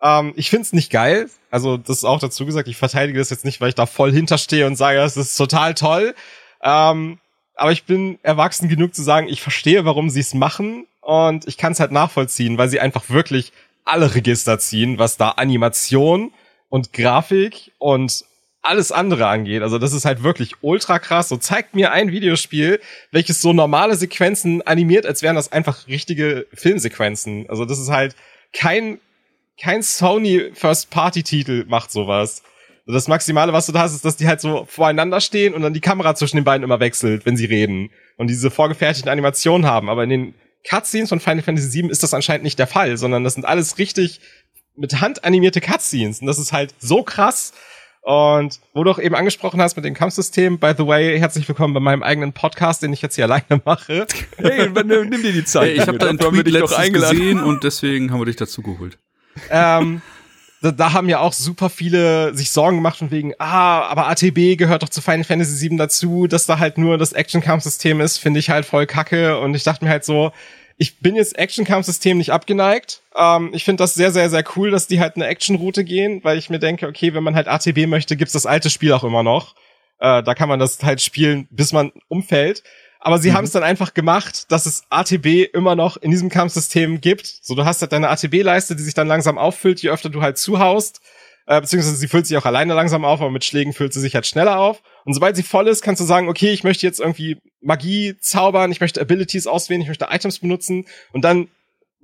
Ähm, ich find's nicht geil. Also, das ist auch dazu gesagt, ich verteidige das jetzt nicht, weil ich da voll hinterstehe und sage, das ist total toll. Ähm, aber ich bin erwachsen genug zu sagen, ich verstehe, warum sie es machen und ich kann es halt nachvollziehen, weil sie einfach wirklich alle Register ziehen, was da Animation und Grafik und alles andere angeht. Also das ist halt wirklich ultra krass. So zeigt mir ein Videospiel, welches so normale Sequenzen animiert, als wären das einfach richtige Filmsequenzen. Also das ist halt kein kein Sony First Party Titel macht sowas. Das Maximale, was du da hast, ist, dass die halt so voreinander stehen und dann die Kamera zwischen den beiden immer wechselt, wenn sie reden und diese vorgefertigten Animationen haben. Aber in den Cutscenes von Final Fantasy VII ist das anscheinend nicht der Fall, sondern das sind alles richtig mit Hand animierte Cutscenes. Und das ist halt so krass. Und wo du auch eben angesprochen hast mit dem Kampfsystem, by the way, herzlich willkommen bei meinem eigenen Podcast, den ich jetzt hier *laughs* alleine mache. Hey, nimm, nimm dir die Zeit. Hey, ich habe deinen Tweet letztens gesehen und deswegen haben wir dich dazu geholt. Ähm, da, da haben ja auch super viele sich Sorgen gemacht von wegen, ah, aber ATB gehört doch zu Final Fantasy VII dazu, dass da halt nur das Action-Kampfsystem ist, finde ich halt voll kacke. Und ich dachte mir halt so, ich bin jetzt Action-Kampfsystem nicht abgeneigt. Ähm, ich finde das sehr, sehr, sehr cool, dass die halt eine Action-Route gehen, weil ich mir denke, okay, wenn man halt ATB möchte, gibt's das alte Spiel auch immer noch. Äh, da kann man das halt spielen, bis man umfällt. Aber sie mhm. haben es dann einfach gemacht, dass es ATB immer noch in diesem Kampfsystem gibt. So, du hast halt deine ATB-Leiste, die sich dann langsam auffüllt, je öfter du halt zuhaust. Äh, beziehungsweise sie füllt sich auch alleine langsam auf, aber mit Schlägen füllt sie sich halt schneller auf. Und sobald sie voll ist, kannst du sagen, okay, ich möchte jetzt irgendwie Magie zaubern, ich möchte Abilities auswählen, ich möchte Items benutzen. Und dann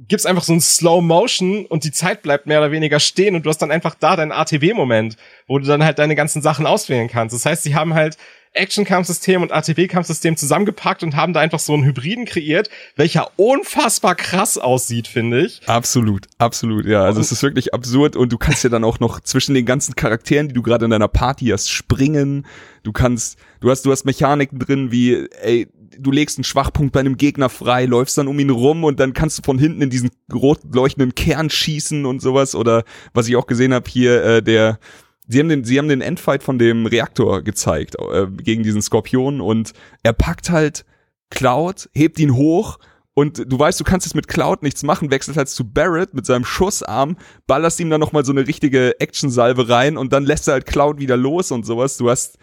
gibt's einfach so ein Slow Motion und die Zeit bleibt mehr oder weniger stehen und du hast dann einfach da deinen ATB-Moment, wo du dann halt deine ganzen Sachen auswählen kannst. Das heißt, sie haben halt Action-Kampfsystem und ATB-Kampfsystem zusammengepackt und haben da einfach so einen Hybriden kreiert, welcher unfassbar krass aussieht, finde ich. Absolut, absolut, ja. Also und es ist wirklich absurd und du kannst ja dann auch noch zwischen den ganzen Charakteren, die du gerade in deiner Party hast, springen. Du kannst, du hast, du hast Mechaniken drin wie, ey, du legst einen Schwachpunkt bei einem Gegner frei, läufst dann um ihn rum und dann kannst du von hinten in diesen rot leuchtenden Kern schießen und sowas. Oder was ich auch gesehen habe hier, äh, der Sie haben den, sie haben den Endfight von dem Reaktor gezeigt äh, gegen diesen Skorpion und er packt halt Cloud, hebt ihn hoch und du weißt, du kannst jetzt mit Cloud nichts machen, wechselst halt zu Barrett mit seinem Schussarm, ballerst ihm dann nochmal so eine richtige Action-Salve rein und dann lässt er halt Cloud wieder los und sowas. Du hast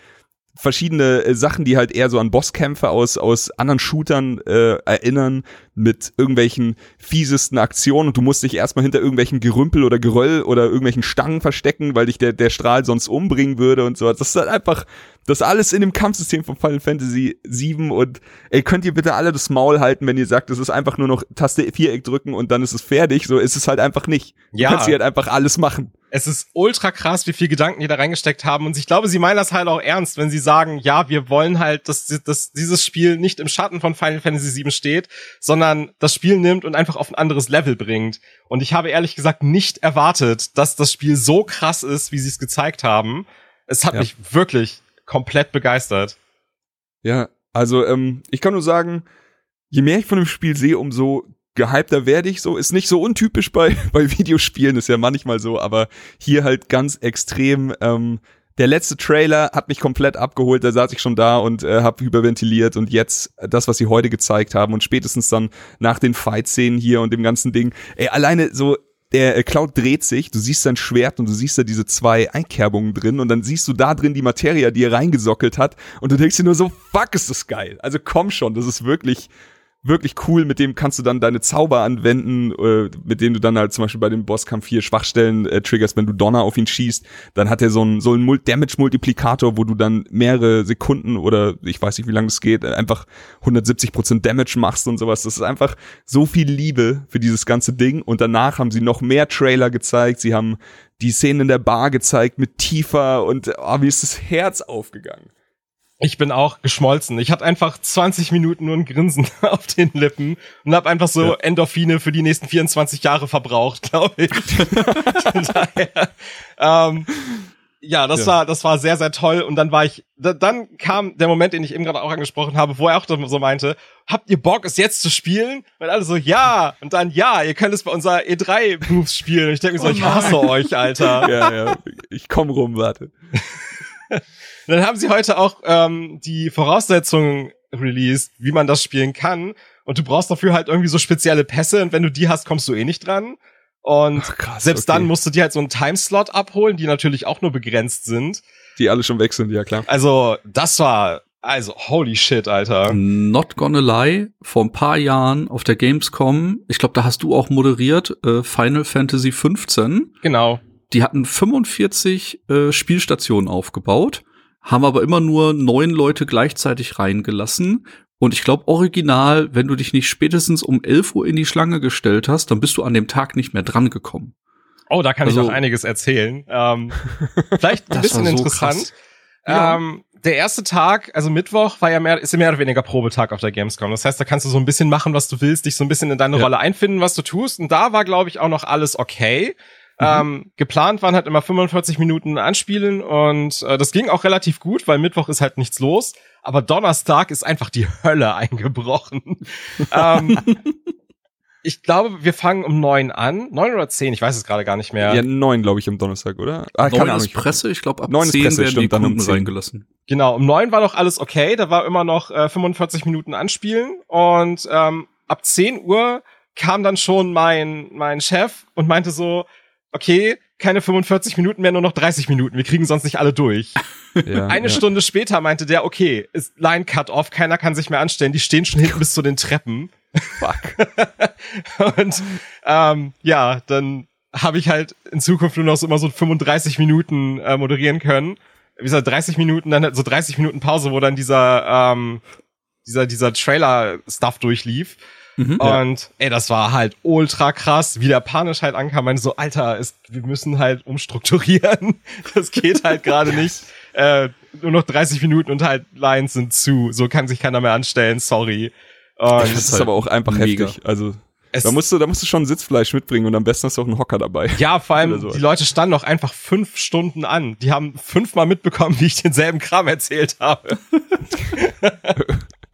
verschiedene äh, Sachen, die halt eher so an Bosskämpfe aus, aus anderen Shootern äh, erinnern, mit irgendwelchen fiesesten Aktionen und du musst dich erstmal hinter irgendwelchen Gerümpel oder Geröll oder irgendwelchen Stangen verstecken, weil dich der, der Strahl sonst umbringen würde und so. Das ist halt einfach, das alles in dem Kampfsystem von Final Fantasy 7 und ey, könnt ihr bitte alle das Maul halten, wenn ihr sagt, es ist einfach nur noch Taste Viereck drücken und dann ist es fertig. So ist es halt einfach nicht. Du ja. kannst hier halt einfach alles machen. Es ist ultra krass, wie viel Gedanken die da reingesteckt haben. Und ich glaube, sie meinen das halt auch ernst, wenn sie sagen, ja, wir wollen halt, dass, dass dieses Spiel nicht im Schatten von Final Fantasy VII steht, sondern das Spiel nimmt und einfach auf ein anderes Level bringt. Und ich habe ehrlich gesagt nicht erwartet, dass das Spiel so krass ist, wie sie es gezeigt haben. Es hat ja. mich wirklich komplett begeistert. Ja, also ähm, ich kann nur sagen, je mehr ich von dem Spiel sehe, umso gehypter werde ich so. Ist nicht so untypisch bei, *laughs* bei Videospielen, ist ja manchmal so, aber hier halt ganz extrem. Ähm, der letzte Trailer hat mich komplett abgeholt, da saß ich schon da und äh, habe hyperventiliert und jetzt das, was sie heute gezeigt haben und spätestens dann nach den Fight-Szenen hier und dem ganzen Ding, ey, alleine so der äh, Cloud dreht sich, du siehst sein Schwert und du siehst da diese zwei Einkerbungen drin und dann siehst du da drin die Materia, die er reingesockelt hat und du denkst dir nur so, fuck, ist das geil. Also komm schon, das ist wirklich wirklich cool, mit dem kannst du dann deine Zauber anwenden, äh, mit denen du dann halt zum Beispiel bei dem Bosskampf hier Schwachstellen äh, triggerst, wenn du Donner auf ihn schießt, dann hat er so einen so einen Damage-Multiplikator, wo du dann mehrere Sekunden oder ich weiß nicht, wie lange das geht, einfach 170% Damage machst und sowas. Das ist einfach so viel Liebe für dieses ganze Ding und danach haben sie noch mehr Trailer gezeigt, sie haben die Szenen in der Bar gezeigt mit Tifa und oh, wie ist das Herz aufgegangen. Ich bin auch geschmolzen. Ich hatte einfach 20 Minuten nur ein Grinsen *laughs* auf den Lippen und habe einfach so ja. Endorphine für die nächsten 24 Jahre verbraucht, *laughs* glaube ich. daher, ähm, ja, das ja. war das war sehr sehr toll und dann war ich da, dann kam der Moment, den ich eben gerade auch angesprochen habe, wo er auch so meinte, habt ihr Bock es jetzt zu spielen? Und alle so ja und dann ja, ihr könnt es bei unserer E3 Moves spielen. Und ich denke mir so, oh ich hasse euch, Alter. Ja, ja, ich komm rum, warte. *laughs* dann haben sie heute auch ähm, die Voraussetzungen released, wie man das spielen kann. Und du brauchst dafür halt irgendwie so spezielle Pässe und wenn du die hast, kommst du eh nicht dran. Und Ach, krass, selbst okay. dann musst du dir halt so einen Timeslot abholen, die natürlich auch nur begrenzt sind. Die alle schon weg sind, ja klar. Also, das war, also, holy shit, Alter. Not gonna lie, vor ein paar Jahren auf der Gamescom, ich glaube, da hast du auch moderiert, äh, Final Fantasy 15. Genau. Die hatten 45 äh, Spielstationen aufgebaut haben aber immer nur neun Leute gleichzeitig reingelassen. Und ich glaube, original, wenn du dich nicht spätestens um 11 Uhr in die Schlange gestellt hast, dann bist du an dem Tag nicht mehr dran gekommen. Oh, da kann also, ich auch einiges erzählen. Ähm, *laughs* vielleicht ein bisschen so interessant. Ja. Ähm, der erste Tag, also Mittwoch, war ja mehr, ist ja mehr oder weniger Probetag auf der Gamescom. Das heißt, da kannst du so ein bisschen machen, was du willst, dich so ein bisschen in deine ja. Rolle einfinden, was du tust. Und da war, glaube ich, auch noch alles okay. Mhm. Ähm, geplant waren halt immer 45 Minuten anspielen und äh, das ging auch relativ gut, weil Mittwoch ist halt nichts los. Aber Donnerstag ist einfach die Hölle *laughs* eingebrochen. ähm, *laughs* ich glaube, wir fangen um neun an. Neun oder zehn, ich weiß es gerade gar nicht mehr. Ja, neun, glaube ich, am Donnerstag, oder? Ah, neun ist Presse, ich glaube, ab neun zehn Presse, werden stimmt, die dann um reingelassen. Genau, um neun war noch alles okay. Da war immer noch äh, 45 Minuten anspielen. Und ähm, ab zehn Uhr kam dann schon mein, mein Chef und meinte so, okay, keine 45 Minuten mehr, nur noch 30 Minuten. Wir kriegen sonst nicht alle durch. *laughs* Ja, Eine ja. Stunde später meinte der, okay, ist Line cut off, keiner kann sich mehr anstellen, die stehen schon hinten bis zu den Treppen. Fuck. *laughs* und ähm, ja, dann habe ich halt in Zukunft nur noch so immer so 35 Minuten äh, moderieren können. Wie gesagt, 30 Minuten, dann so 30 Minuten Pause, wo dann dieser ähm, dieser dieser Trailer-Stuff durchlief. Mhm, und ja. ey, das war halt ultra krass, wie der panisch halt ankam, meinte so, Alter, ist, wir müssen halt umstrukturieren. *laughs* Das geht halt gerade *laughs* nicht. Äh, nur noch 30 Minuten und halt Lines sind zu. So kann sich keiner mehr anstellen, sorry. Und das ist halt aber auch einfach mega. heftig. Also es da musst du, da musst du schon Sitzfleisch mitbringen und am besten hast du auch einen Hocker dabei. Ja, vor allem, so. die Leute standen noch einfach fünf Stunden an. Die haben fünfmal mitbekommen, *laughs* wie ich denselben Kram erzählt habe.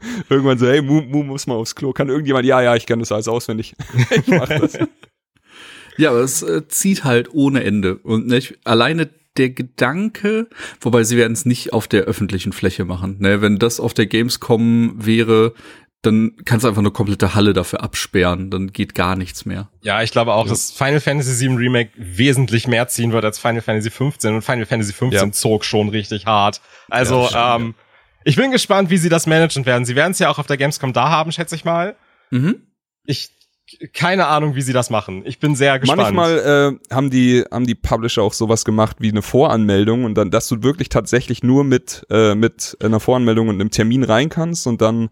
*laughs* irgendwann so, hey, Mu, Mu muss mal aufs Klo. Kann irgendjemand, ja, ja, ich kenne das alles auswendig. *laughs* ich mach das. Ja, aber es äh, zieht halt ohne Ende. Und nicht, alleine der Gedanke, wobei sie werden es nicht auf der öffentlichen Fläche machen. Ne? Wenn das auf der Gamescom wäre, dann kannst du einfach eine komplette Halle dafür absperren, dann geht gar nichts mehr. Ja, ich glaube auch, ja. dass Final Fantasy VII Remake wesentlich mehr ziehen wird als Final Fantasy 15 und Final Fantasy 15 ja. zog schon richtig hart. Also, ja, ähm, ich bin gespannt, wie sie das managen werden. Sie werden es ja auch auf der Gamescom da haben, schätze ich mal. Mhm. Ich keine Ahnung, wie sie das machen. Ich bin sehr gespannt. Manchmal äh, haben die haben die Publisher auch sowas gemacht wie eine Voranmeldung und dann, dass du wirklich tatsächlich nur mit äh, mit einer Voranmeldung und einem Termin rein kannst und dann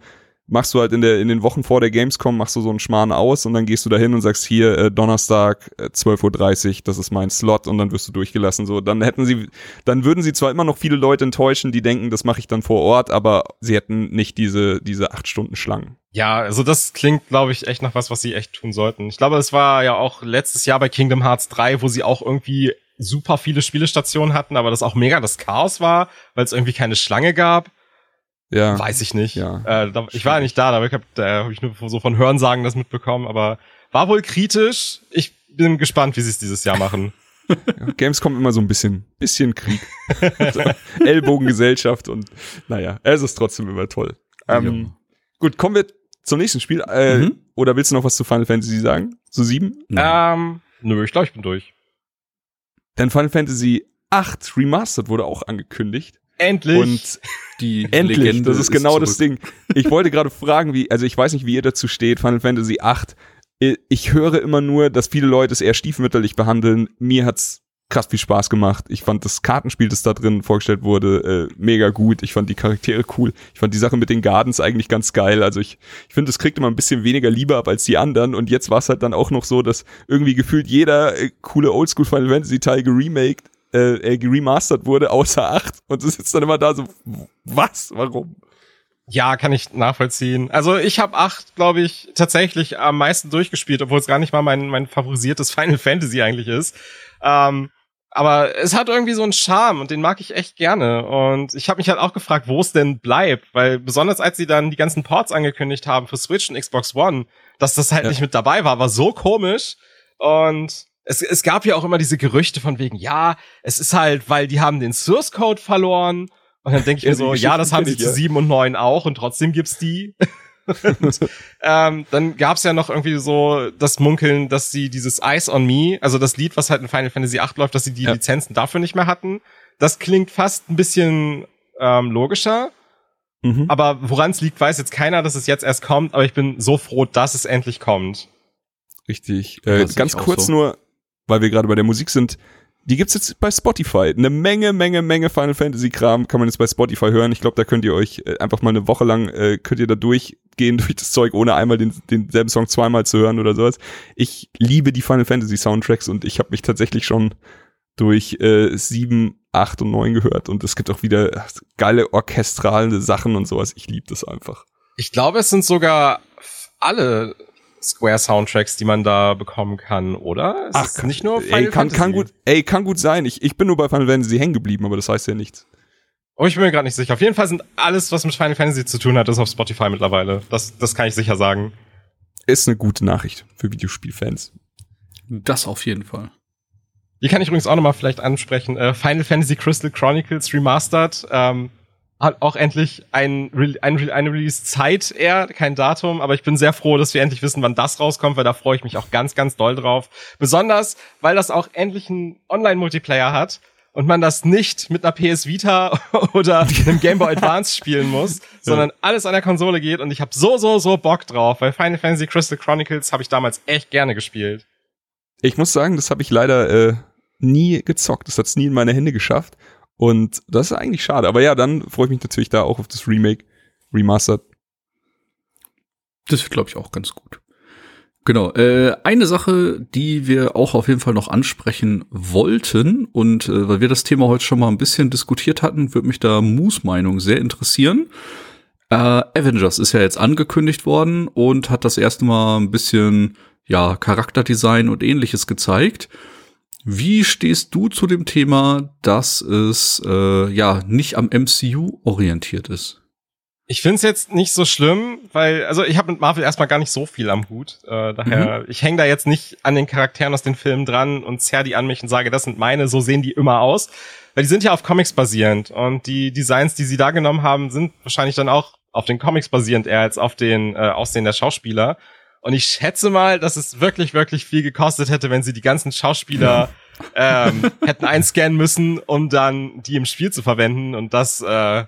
machst du halt in, der, in den Wochen vor der Gamescom, machst du so einen Schmarrn aus und dann gehst du da hin und sagst, hier, äh, Donnerstag, äh, 12.30 Uhr, das ist mein Slot und dann wirst du durchgelassen. So, dann hätten sie, dann würden sie zwar immer noch viele Leute enttäuschen, die denken, das mache ich dann vor Ort, aber sie hätten nicht diese, diese acht Stunden Schlangen. Ja, also das klingt, glaube ich, echt nach was, was sie echt tun sollten. Ich glaube, es war ja auch letztes Jahr bei Kingdom Hearts 3, wo sie auch irgendwie super viele Spielestationen hatten, aber das auch mega das Chaos war, weil es irgendwie keine Schlange gab. Ja. Weiß ich nicht. Ja. Äh, da, ich war ja nicht da, aber ich habe da hab ich nur so von Hörensagen das mitbekommen, aber war wohl kritisch. Ich bin gespannt, wie sie es dieses Jahr machen. *laughs* Ja, Games kommt immer so ein bisschen, bisschen Krieg. Ellbogengesellschaft und naja, es ist trotzdem immer toll. Ähm, ja. Gut, kommen wir zum nächsten Spiel. Äh, mhm. Oder willst du noch was zu Final Fantasy sagen? Zu sieben? Ähm, nö, ich glaube, ich bin durch. Denn Final Fantasy 8 Remastered wurde auch angekündigt. Endlich. Und die *laughs* endlich, Legende das ist genau ist das Ding. Ich wollte gerade fragen, wie, also ich weiß nicht, wie ihr dazu steht, Final Fantasy 8. Ich höre immer nur, dass viele Leute es eher stiefmütterlich behandeln. Mir hat's krass viel Spaß gemacht. Ich fand das Kartenspiel, das da drin vorgestellt wurde, äh, mega gut. Ich fand die Charaktere cool. Ich fand die Sache mit den Gardens eigentlich ganz geil. Also ich, ich finde, es kriegt immer ein bisschen weniger Liebe ab als die anderen. Und jetzt war es halt dann auch noch so, dass irgendwie gefühlt jeder äh, coole Oldschool Final Fantasy Teil geremaked äh, äh, geremastert wurde, außer 8. Und du sitzt dann immer da so, was? Warum? Ja, kann ich nachvollziehen. Also ich habe 8, glaube ich, tatsächlich am meisten durchgespielt, obwohl es gar nicht mal mein, mein favorisiertes *laughs* Final Fantasy eigentlich ist. Ähm, aber es hat irgendwie so einen Charme und den mag ich echt gerne. Und ich habe mich halt auch gefragt, wo es denn bleibt, weil besonders als sie dann die ganzen Ports angekündigt haben für Switch und Xbox One, dass das halt ja. nicht mit dabei war, war so komisch. Und es, es gab ja auch immer diese Gerüchte von wegen, ja, es ist halt, weil die haben den Source Code verloren. Und dann denke ich mir so, ja, das haben sie zu sieben und neun auch und trotzdem gibt's die. *laughs* und, ähm, dann gab's ja noch irgendwie so das Munkeln, dass sie dieses Eyes on Me, also das Lied, was halt in Final Fantasy VIII läuft, dass sie die ja. Lizenzen dafür nicht mehr hatten. Das klingt fast ein bisschen ähm, logischer. Mhm. Aber woran es liegt, weiß jetzt keiner, dass es jetzt erst kommt. Aber ich bin so froh, dass es endlich kommt. Richtig. Äh, ganz kurz so. nur, weil wir gerade bei der Musik sind, die gibt's jetzt bei Spotify. Eine Menge, Menge, Menge Final Fantasy Kram kann man jetzt bei Spotify hören. Ich glaube, da könnt ihr euch äh, einfach mal eine Woche lang äh, könnt ihr da durchgehen *laughs* durch das Zeug, ohne einmal den, denselben Song zweimal zu hören oder sowas. Ich liebe die Final Fantasy Soundtracks und ich habe mich tatsächlich schon durch äh, sieben, acht und neun gehört und es gibt auch wieder geile orchestrale Sachen und sowas. Ich liebe das einfach. Ich glaube, es sind sogar alle Square Soundtracks, die man da bekommen kann, oder? Es Ach, nicht nur Final ey, kann, kann gut, ey, kann gut sein. Ich, ich bin nur bei Final Fantasy hängen geblieben, aber das heißt ja nichts. Oh, ich bin mir gerade nicht sicher. Auf jeden Fall sind alles, was mit Final Fantasy zu tun hat, ist auf Spotify mittlerweile. Das, das kann ich sicher sagen. Ist eine gute Nachricht für Videospielfans. Das auf jeden Fall. Hier kann ich übrigens auch nochmal vielleicht ansprechen. Äh, Final Fantasy Crystal Chronicles Remastered. Ähm, hat auch endlich ein, ein, eine Release-Zeit eher, kein Datum, aber ich bin sehr froh, dass wir endlich wissen, wann das rauskommt, weil da freue ich mich auch ganz, ganz doll drauf. Besonders, weil das auch endlich einen Online-Multiplayer hat und man das nicht mit einer PS Vita *laughs* oder einem Game Boy Advance spielen muss, *laughs* sondern alles an der Konsole geht und ich habe so, so, so Bock drauf, weil Final Fantasy Crystal Chronicles habe ich damals echt gerne gespielt. Ich muss sagen, das habe ich leider äh, nie gezockt, das hat's nie in meine Hände geschafft und das ist eigentlich schade. Aber ja, dann freue ich mich natürlich da auch auf das Remake, Remastered. Das wird, glaube ich, auch ganz gut. Genau. Äh, eine Sache, die wir auch auf jeden Fall noch ansprechen wollten und äh, weil wir das Thema heute schon mal ein bisschen diskutiert hatten, würde mich da Moos Meinung sehr interessieren. Äh, Avengers ist ja jetzt angekündigt worden und hat das erste Mal ein bisschen ja Charakterdesign und ähnliches gezeigt. Wie stehst du zu dem Thema, dass es äh, ja nicht am MCU orientiert ist? Ich find's jetzt nicht so schlimm, weil, also ich habe mit Marvel erstmal gar nicht so viel am Hut. Äh, daher, mhm. ich hänge da jetzt nicht an den Charakteren aus den Filmen dran und zerr die an mich und sage, das sind meine, so sehen die immer aus. Weil die sind ja auf Comics basierend und die Designs, die sie da genommen haben, sind wahrscheinlich dann auch auf den Comics basierend eher als auf den äh, Aussehen der Schauspieler. Und ich schätze mal, dass es wirklich, wirklich viel gekostet hätte, wenn sie die ganzen Schauspieler *laughs* ähm, hätten einscannen müssen, um dann die im Spiel zu verwenden. Und das äh,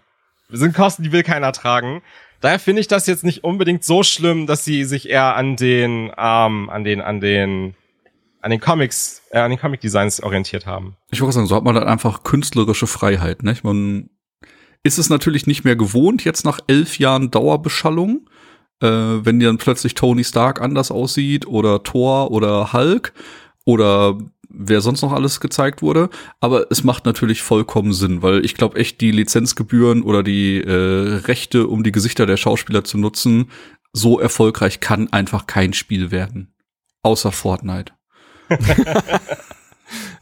sind Kosten, die will keiner tragen. Daher finde ich das jetzt nicht unbedingt so schlimm, dass sie sich eher an den, ähm, an den, an den, an den Comics, äh, an den Comic-Designs orientiert haben. Ich wollte sagen, so hat man dann einfach künstlerische Freiheit, nicht? Man ist es natürlich nicht mehr gewohnt, jetzt nach elf Jahren Dauerbeschallung, äh, wenn dann plötzlich Tony Stark anders aussieht oder Thor oder Hulk oder wer sonst noch alles gezeigt wurde. Aber es macht natürlich vollkommen Sinn, weil ich glaube echt, die Lizenzgebühren oder die äh, Rechte, um die Gesichter der Schauspieler zu nutzen, so erfolgreich kann einfach kein Spiel werden. Außer Fortnite. *laughs*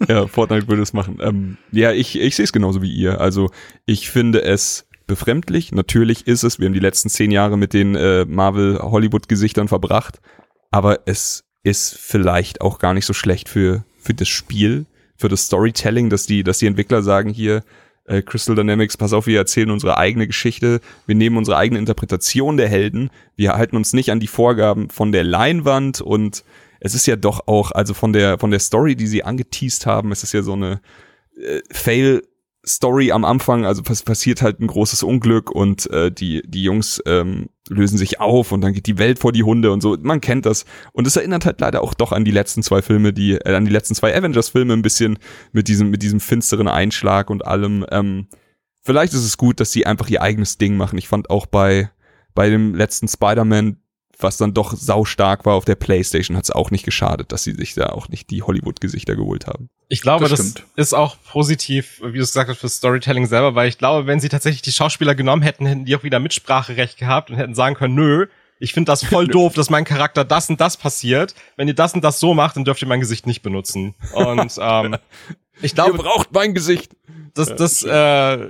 ja, Fortnite würde es machen. Ähm, ja, ich, ich sehe es genauso wie ihr. Also ich finde es befremdlich. Natürlich ist es, wir haben die letzten zehn Jahre mit den äh, Marvel-Hollywood-Gesichtern verbracht, aber es ist vielleicht auch gar nicht so schlecht für für das Spiel, für das Storytelling, dass die, dass die Entwickler sagen hier, äh, Crystal Dynamics, pass auf, wir erzählen unsere eigene Geschichte, wir nehmen unsere eigene Interpretation der Helden, wir halten uns nicht an die Vorgaben von der Leinwand und es ist ja doch auch, also von der, von der Story, die sie angeteased haben, es ist ja so eine äh, Fail Story am Anfang, also pass passiert halt ein großes Unglück und äh, die, die Jungs ähm, lösen sich auf und dann geht die Welt vor die Hunde und so. Man kennt das. Und es erinnert halt leider auch doch an die letzten zwei Filme, die, äh, an die letzten zwei Avengers-Filme ein bisschen mit diesem, mit diesem finsteren Einschlag und allem. Ähm, vielleicht ist es gut, dass sie einfach ihr eigenes Ding machen. Ich fand auch bei, bei dem letzten Spider-Man was dann doch sau stark war auf der Playstation, hat es auch nicht geschadet, dass sie sich da auch nicht die Hollywood-Gesichter geholt haben. Ich glaube, das, das ist auch positiv, wie du es gesagt hast, für Storytelling selber, weil ich glaube, wenn sie tatsächlich die Schauspieler genommen hätten, hätten die auch wieder Mitspracherecht gehabt und hätten sagen können, nö, ich finde das voll *laughs* doof, dass mein Charakter das und das passiert. Wenn ihr das und das so macht, dann dürft ihr mein Gesicht nicht benutzen. Und *laughs* ähm, ich glaube, ihr braucht mein Gesicht. Das, das äh,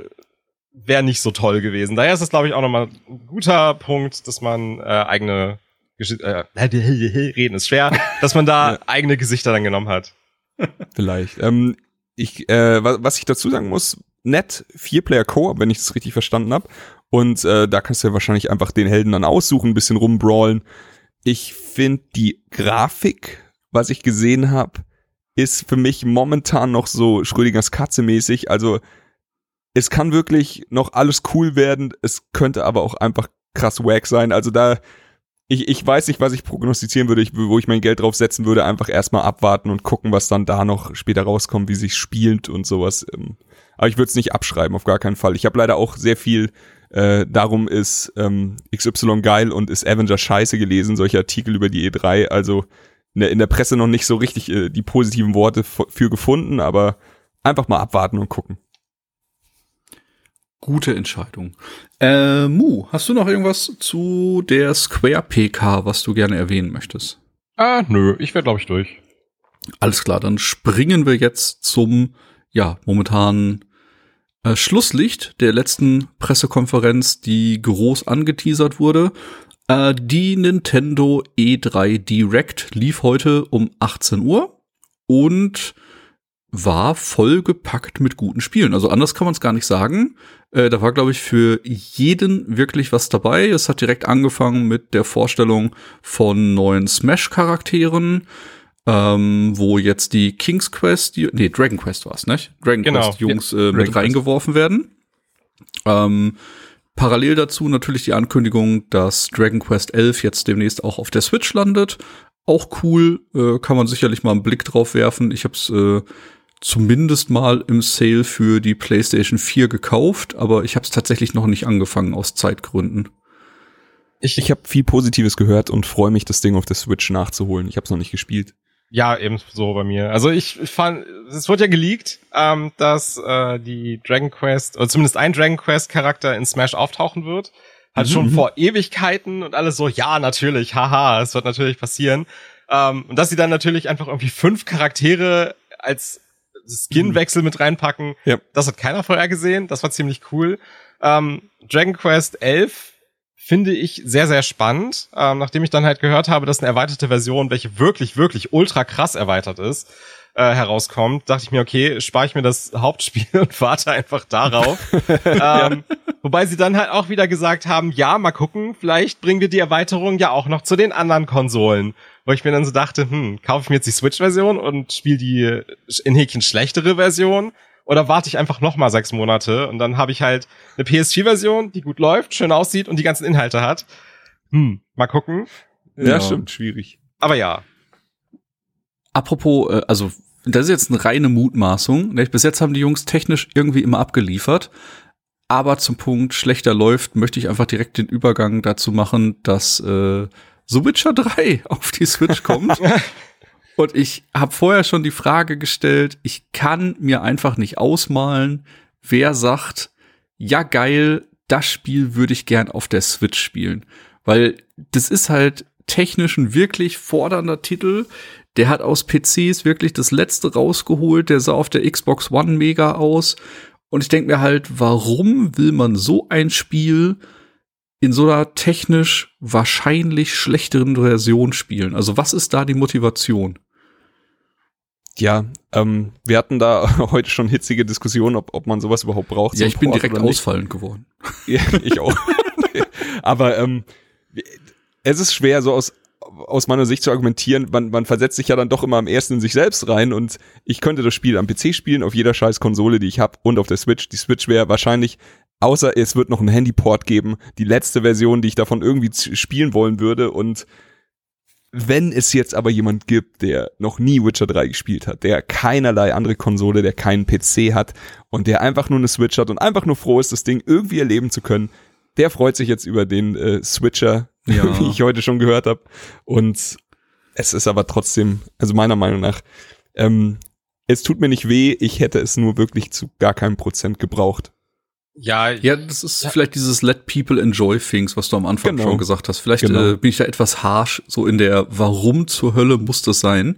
wäre nicht so toll gewesen. Daher ist es, glaube ich, auch nochmal ein guter Punkt, dass man äh, eigene Gesch äh, *laughs* reden ist schwer, dass man da eigene Gesichter dann genommen hat. Vielleicht. Ähm, ich, äh, was, ich dazu sagen muss, nett, Vier-Player Co-op, wenn ich das richtig verstanden habe. Und äh, da kannst du ja wahrscheinlich einfach den Helden dann aussuchen, ein bisschen rumbrawlen. Ich finde die Grafik, was ich gesehen habe, ist für mich momentan noch so Schrödingers Katze mäßig. Also es kann wirklich noch alles cool werden, es könnte aber auch einfach krass wack sein. Also da, ich, ich weiß nicht, was ich prognostizieren würde, ich, wo ich mein Geld drauf setzen würde, einfach erstmal abwarten und gucken, was dann da noch später rauskommt, wie sich spielt und sowas. Ähm. Aber ich würde es nicht abschreiben, auf gar keinen Fall. Ich habe leider auch sehr viel äh, darum ist ähm, XY geil und ist Avenger scheiße gelesen, solche Artikel über die E3. Also in der, in der Presse noch nicht so richtig äh, die positiven Worte für gefunden, aber einfach mal abwarten und gucken. Gute Entscheidung. Äh, Mu, hast du noch irgendwas zu der Square PK, was du gerne erwähnen möchtest? Ah, nö, ich wäre glaube ich durch. Alles klar, dann springen wir jetzt zum ja momentan äh, Schlusslicht der letzten Pressekonferenz, die groß angeteasert wurde. Äh, die Nintendo E3 Direct lief heute um 18 Uhr und war vollgepackt mit guten Spielen. Also anders kann man es gar nicht sagen. Äh, da war, glaube ich, für jeden wirklich was dabei. Es hat direkt angefangen mit der Vorstellung von neuen Smash-Charakteren, ähm, wo jetzt die King's Quest, die, nee, Dragon Quest war es, nicht? Dragon genau. Quest Jungs äh, mit reingeworfen werden. Ähm, parallel dazu natürlich die Ankündigung, dass Dragon Quest 11 jetzt demnächst auch auf der Switch landet. Auch cool, äh, kann man sicherlich mal einen Blick drauf werfen. Ich habe es äh, zumindest mal im Sale für die PlayStation 4 gekauft, aber ich habe es tatsächlich noch nicht angefangen aus Zeitgründen. Ich, ich habe viel Positives gehört und freue mich, das Ding auf der Switch nachzuholen. Ich habe es noch nicht gespielt. Ja, ebenso bei mir. Also ich, ich fand, es wurde ja geleakt, ähm, dass äh, die Dragon Quest, oder zumindest ein Dragon Quest Charakter in Smash auftauchen wird. Hat mhm. schon mhm. vor Ewigkeiten und alles so, ja, natürlich, haha, es wird natürlich passieren. Ähm, und dass sie dann natürlich einfach irgendwie fünf Charaktere als Skinwechsel mit reinpacken. Ja. Das hat keiner vorher gesehen. Das war ziemlich cool. Ähm, Dragon Quest 11 finde ich sehr, sehr spannend. Ähm, nachdem ich dann halt gehört habe, dass eine erweiterte Version, welche wirklich, wirklich ultra krass erweitert ist, äh, herauskommt, dachte ich mir, okay, spare ich mir das *laughs* Hauptspiel und warte einfach darauf. *laughs* ähm, Wobei sie dann halt auch wieder gesagt haben, ja, mal gucken, vielleicht bringen wir die Erweiterung ja auch noch zu den anderen Konsolen. Wo ich mir dann so dachte, hm, kaufe ich mir jetzt die Switch-Version und spiele die in Häkchen schlechtere Version? Oder warte ich einfach noch mal sechs Monate und dann habe ich halt eine PS4-Version, die gut läuft, schön aussieht und die ganzen Inhalte hat. Hm, mal gucken. Ja, ja. stimmt, schwierig. Aber ja. Apropos, äh, also das ist jetzt eine reine Mutmaßung. Bis jetzt haben die Jungs technisch irgendwie immer abgeliefert. Aber zum Punkt schlechter läuft, möchte ich einfach direkt den Übergang dazu machen, dass äh, The Witcher 3 auf die Switch kommt. *laughs* Und ich habe vorher schon die Frage gestellt, ich kann mir einfach nicht ausmalen, wer sagt, ja geil, das Spiel würde ich gern auf der Switch spielen. Weil das ist halt technisch ein wirklich fordernder Titel. Der hat aus PCs wirklich das letzte rausgeholt. Der sah auf der Xbox One mega aus. Und ich denke mir halt, warum will man so ein Spiel in so einer technisch wahrscheinlich schlechteren Version spielen? Also was ist da die Motivation? Ja, ähm, wir hatten da *laughs* heute schon hitzige Diskussionen, ob, ob man sowas überhaupt braucht. Ja, ich bin direkt ausfallend geworden. *laughs* Ja, ich auch. *laughs* Aber ähm, es ist schwer, so aus, aus meiner Sicht zu argumentieren. Man, man versetzt sich ja dann doch immer am ersten in sich selbst rein und ich könnte das Spiel am PC spielen, auf jeder scheiß Konsole, die ich habe und auf der Switch. Die Switch wäre wahrscheinlich außer es wird noch einen Handyport geben, die letzte Version, die ich davon irgendwie spielen wollen würde und wenn es jetzt aber jemand gibt, der noch nie Witcher 3 gespielt hat, der keinerlei andere Konsole, der keinen PC hat und der einfach nur eine Switch hat und einfach nur froh ist, das Ding irgendwie erleben zu können, der freut sich jetzt über den äh, Switcher, *laughs* ja. wie ich heute schon gehört habe. Und es ist aber trotzdem, also meiner Meinung nach, ähm, es tut mir nicht weh, ich hätte es nur wirklich zu gar keinem Prozent gebraucht. Ja, ja, das ist ja. vielleicht dieses Let People Enjoy Things, was du am Anfang genau. schon gesagt hast. Vielleicht genau. äh, bin ich da etwas harsh, so in der Warum zur Hölle muss das sein?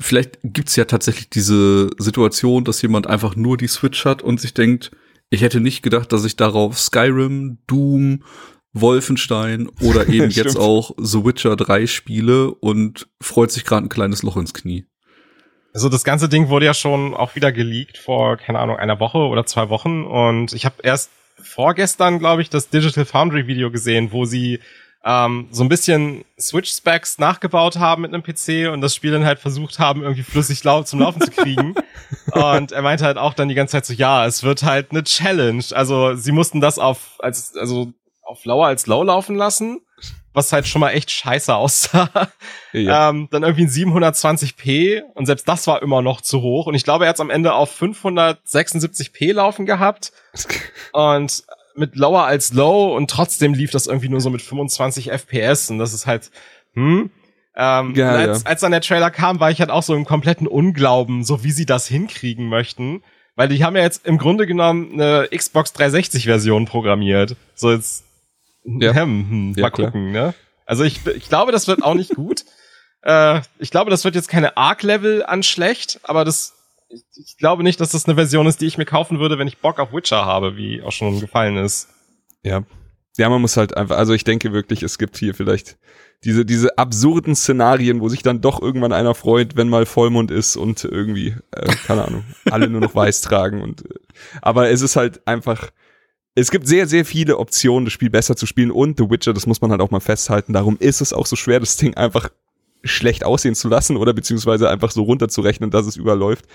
Vielleicht gibt's ja tatsächlich diese Situation, dass jemand einfach nur die Switch hat und sich denkt, ich hätte nicht gedacht, dass ich darauf Skyrim, Doom, Wolfenstein oder *laughs* eben jetzt auch The Witcher 3 spiele und freut sich gerade ein kleines Loch ins Knie. Also das ganze Ding wurde ja schon auch wieder geleakt vor, keine Ahnung, einer Woche oder zwei Wochen. Und ich habe erst vorgestern, glaube ich, das Digital Foundry Video gesehen, wo sie ähm, so ein bisschen Switch-Specs nachgebaut haben mit einem PC und das Spiel dann halt versucht haben, irgendwie flüssig lau zum Laufen zu kriegen. *laughs* und er meinte halt auch dann die ganze Zeit so, ja, es wird halt eine Challenge. Also sie mussten das auf, als, also auf lower als low laufen lassen was halt schon mal echt scheiße aussah. Ja. Ähm, dann irgendwie ein 720p und selbst das war immer noch zu hoch. Und ich glaube, er hat am Ende auf 576p laufen gehabt. *laughs* und mit lower als low und trotzdem lief das irgendwie nur so mit 25 FPS und das ist halt, hm. Ähm, ja, als, ja. als dann der Trailer kam, war ich halt auch so im kompletten Unglauben, so wie sie das hinkriegen möchten. Weil die haben ja jetzt im Grunde genommen eine Xbox 360 Version programmiert. So jetzt ja. Hm, hm, ja, mal gucken, ne? Also ich, ich glaube, das wird auch nicht gut. *laughs* Äh, ich glaube, das wird jetzt keine Arc-Level an schlecht, aber das, ich, ich glaube nicht, dass das eine Version ist, die ich mir kaufen würde, wenn ich Bock auf Witcher habe, wie auch schon gefallen ist. Ja. Ja, man muss halt einfach, also ich denke wirklich, es gibt hier vielleicht diese, diese absurden Szenarien, wo sich dann doch irgendwann einer freut, wenn mal Vollmond ist und irgendwie, äh, keine Ahnung, alle nur noch *laughs* weiß tragen und, äh, aber es ist halt einfach, es gibt sehr, sehr viele Optionen, das Spiel besser zu spielen und The Witcher, das muss man halt auch mal festhalten. Darum ist es auch so schwer, das Ding einfach schlecht aussehen zu lassen oder beziehungsweise einfach so runterzurechnen, dass es überläuft.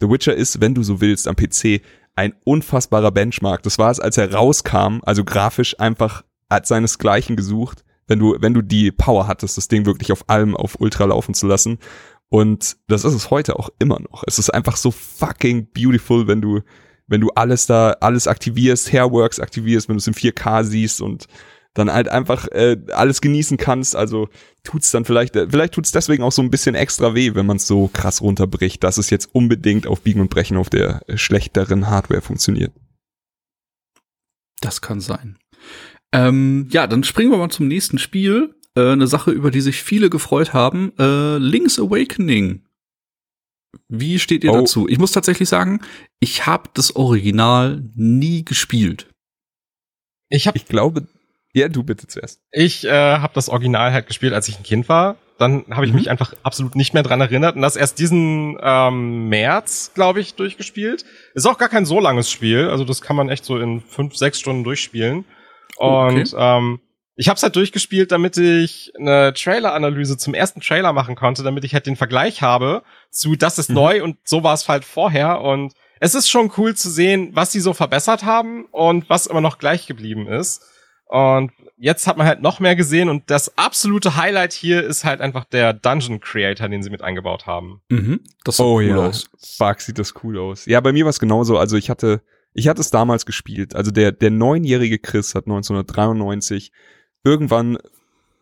The Witcher ist, wenn du so willst, am PC ein unfassbarer Benchmark. Das war es, als er rauskam, also grafisch einfach hat seinesgleichen gesucht, wenn du, wenn du die Power hattest, das Ding wirklich auf allem auf Ultra laufen zu lassen. Und das ist es heute auch immer noch. Es ist einfach so fucking beautiful, wenn du wenn du alles da, alles aktivierst, Hairworks aktivierst, wenn du es in 4K siehst und dann halt einfach äh, alles genießen kannst. Also tut's dann vielleicht, äh, vielleicht tut's deswegen auch so ein bisschen extra weh, wenn man es so krass runterbricht, dass es jetzt unbedingt auf Biegen und Brechen auf der äh, schlechteren Hardware funktioniert. Das kann sein. Ähm, ja, dann springen wir mal zum nächsten Spiel. Äh, eine Sache, über die sich viele gefreut haben. Äh, Link's Awakening wie steht ihr oh. dazu? Ich muss tatsächlich sagen, ich habe das Original nie gespielt. Ich habe, ich glaube, Ja, du bitte zuerst. Ich äh, habe das Original halt gespielt, als ich ein Kind war. Dann habe ich mhm. mich einfach absolut nicht mehr dran erinnert und das erst diesen ähm, März, glaube ich, durchgespielt. Ist auch gar kein so langes Spiel, also das kann man echt so in fünf, sechs Stunden durchspielen. Und okay. ähm, ich habe es halt durchgespielt, damit ich eine Trailer-Analyse zum ersten Trailer machen konnte, damit ich halt den Vergleich habe zu das ist mhm. neu und so war es halt vorher. Und es ist schon cool zu sehen, was sie so verbessert haben und was immer noch gleich geblieben ist. Und jetzt hat man halt noch mehr gesehen und das absolute Highlight hier ist halt einfach der Dungeon Creator, den sie mit eingebaut haben. Mhm. Das sieht oh, cool ja. aus. Fuck, sieht das cool aus. Ja, bei mir war es genauso. Also ich hatte, ich hatte es damals gespielt. Also der, der neunjährige Chris hat 1993 irgendwann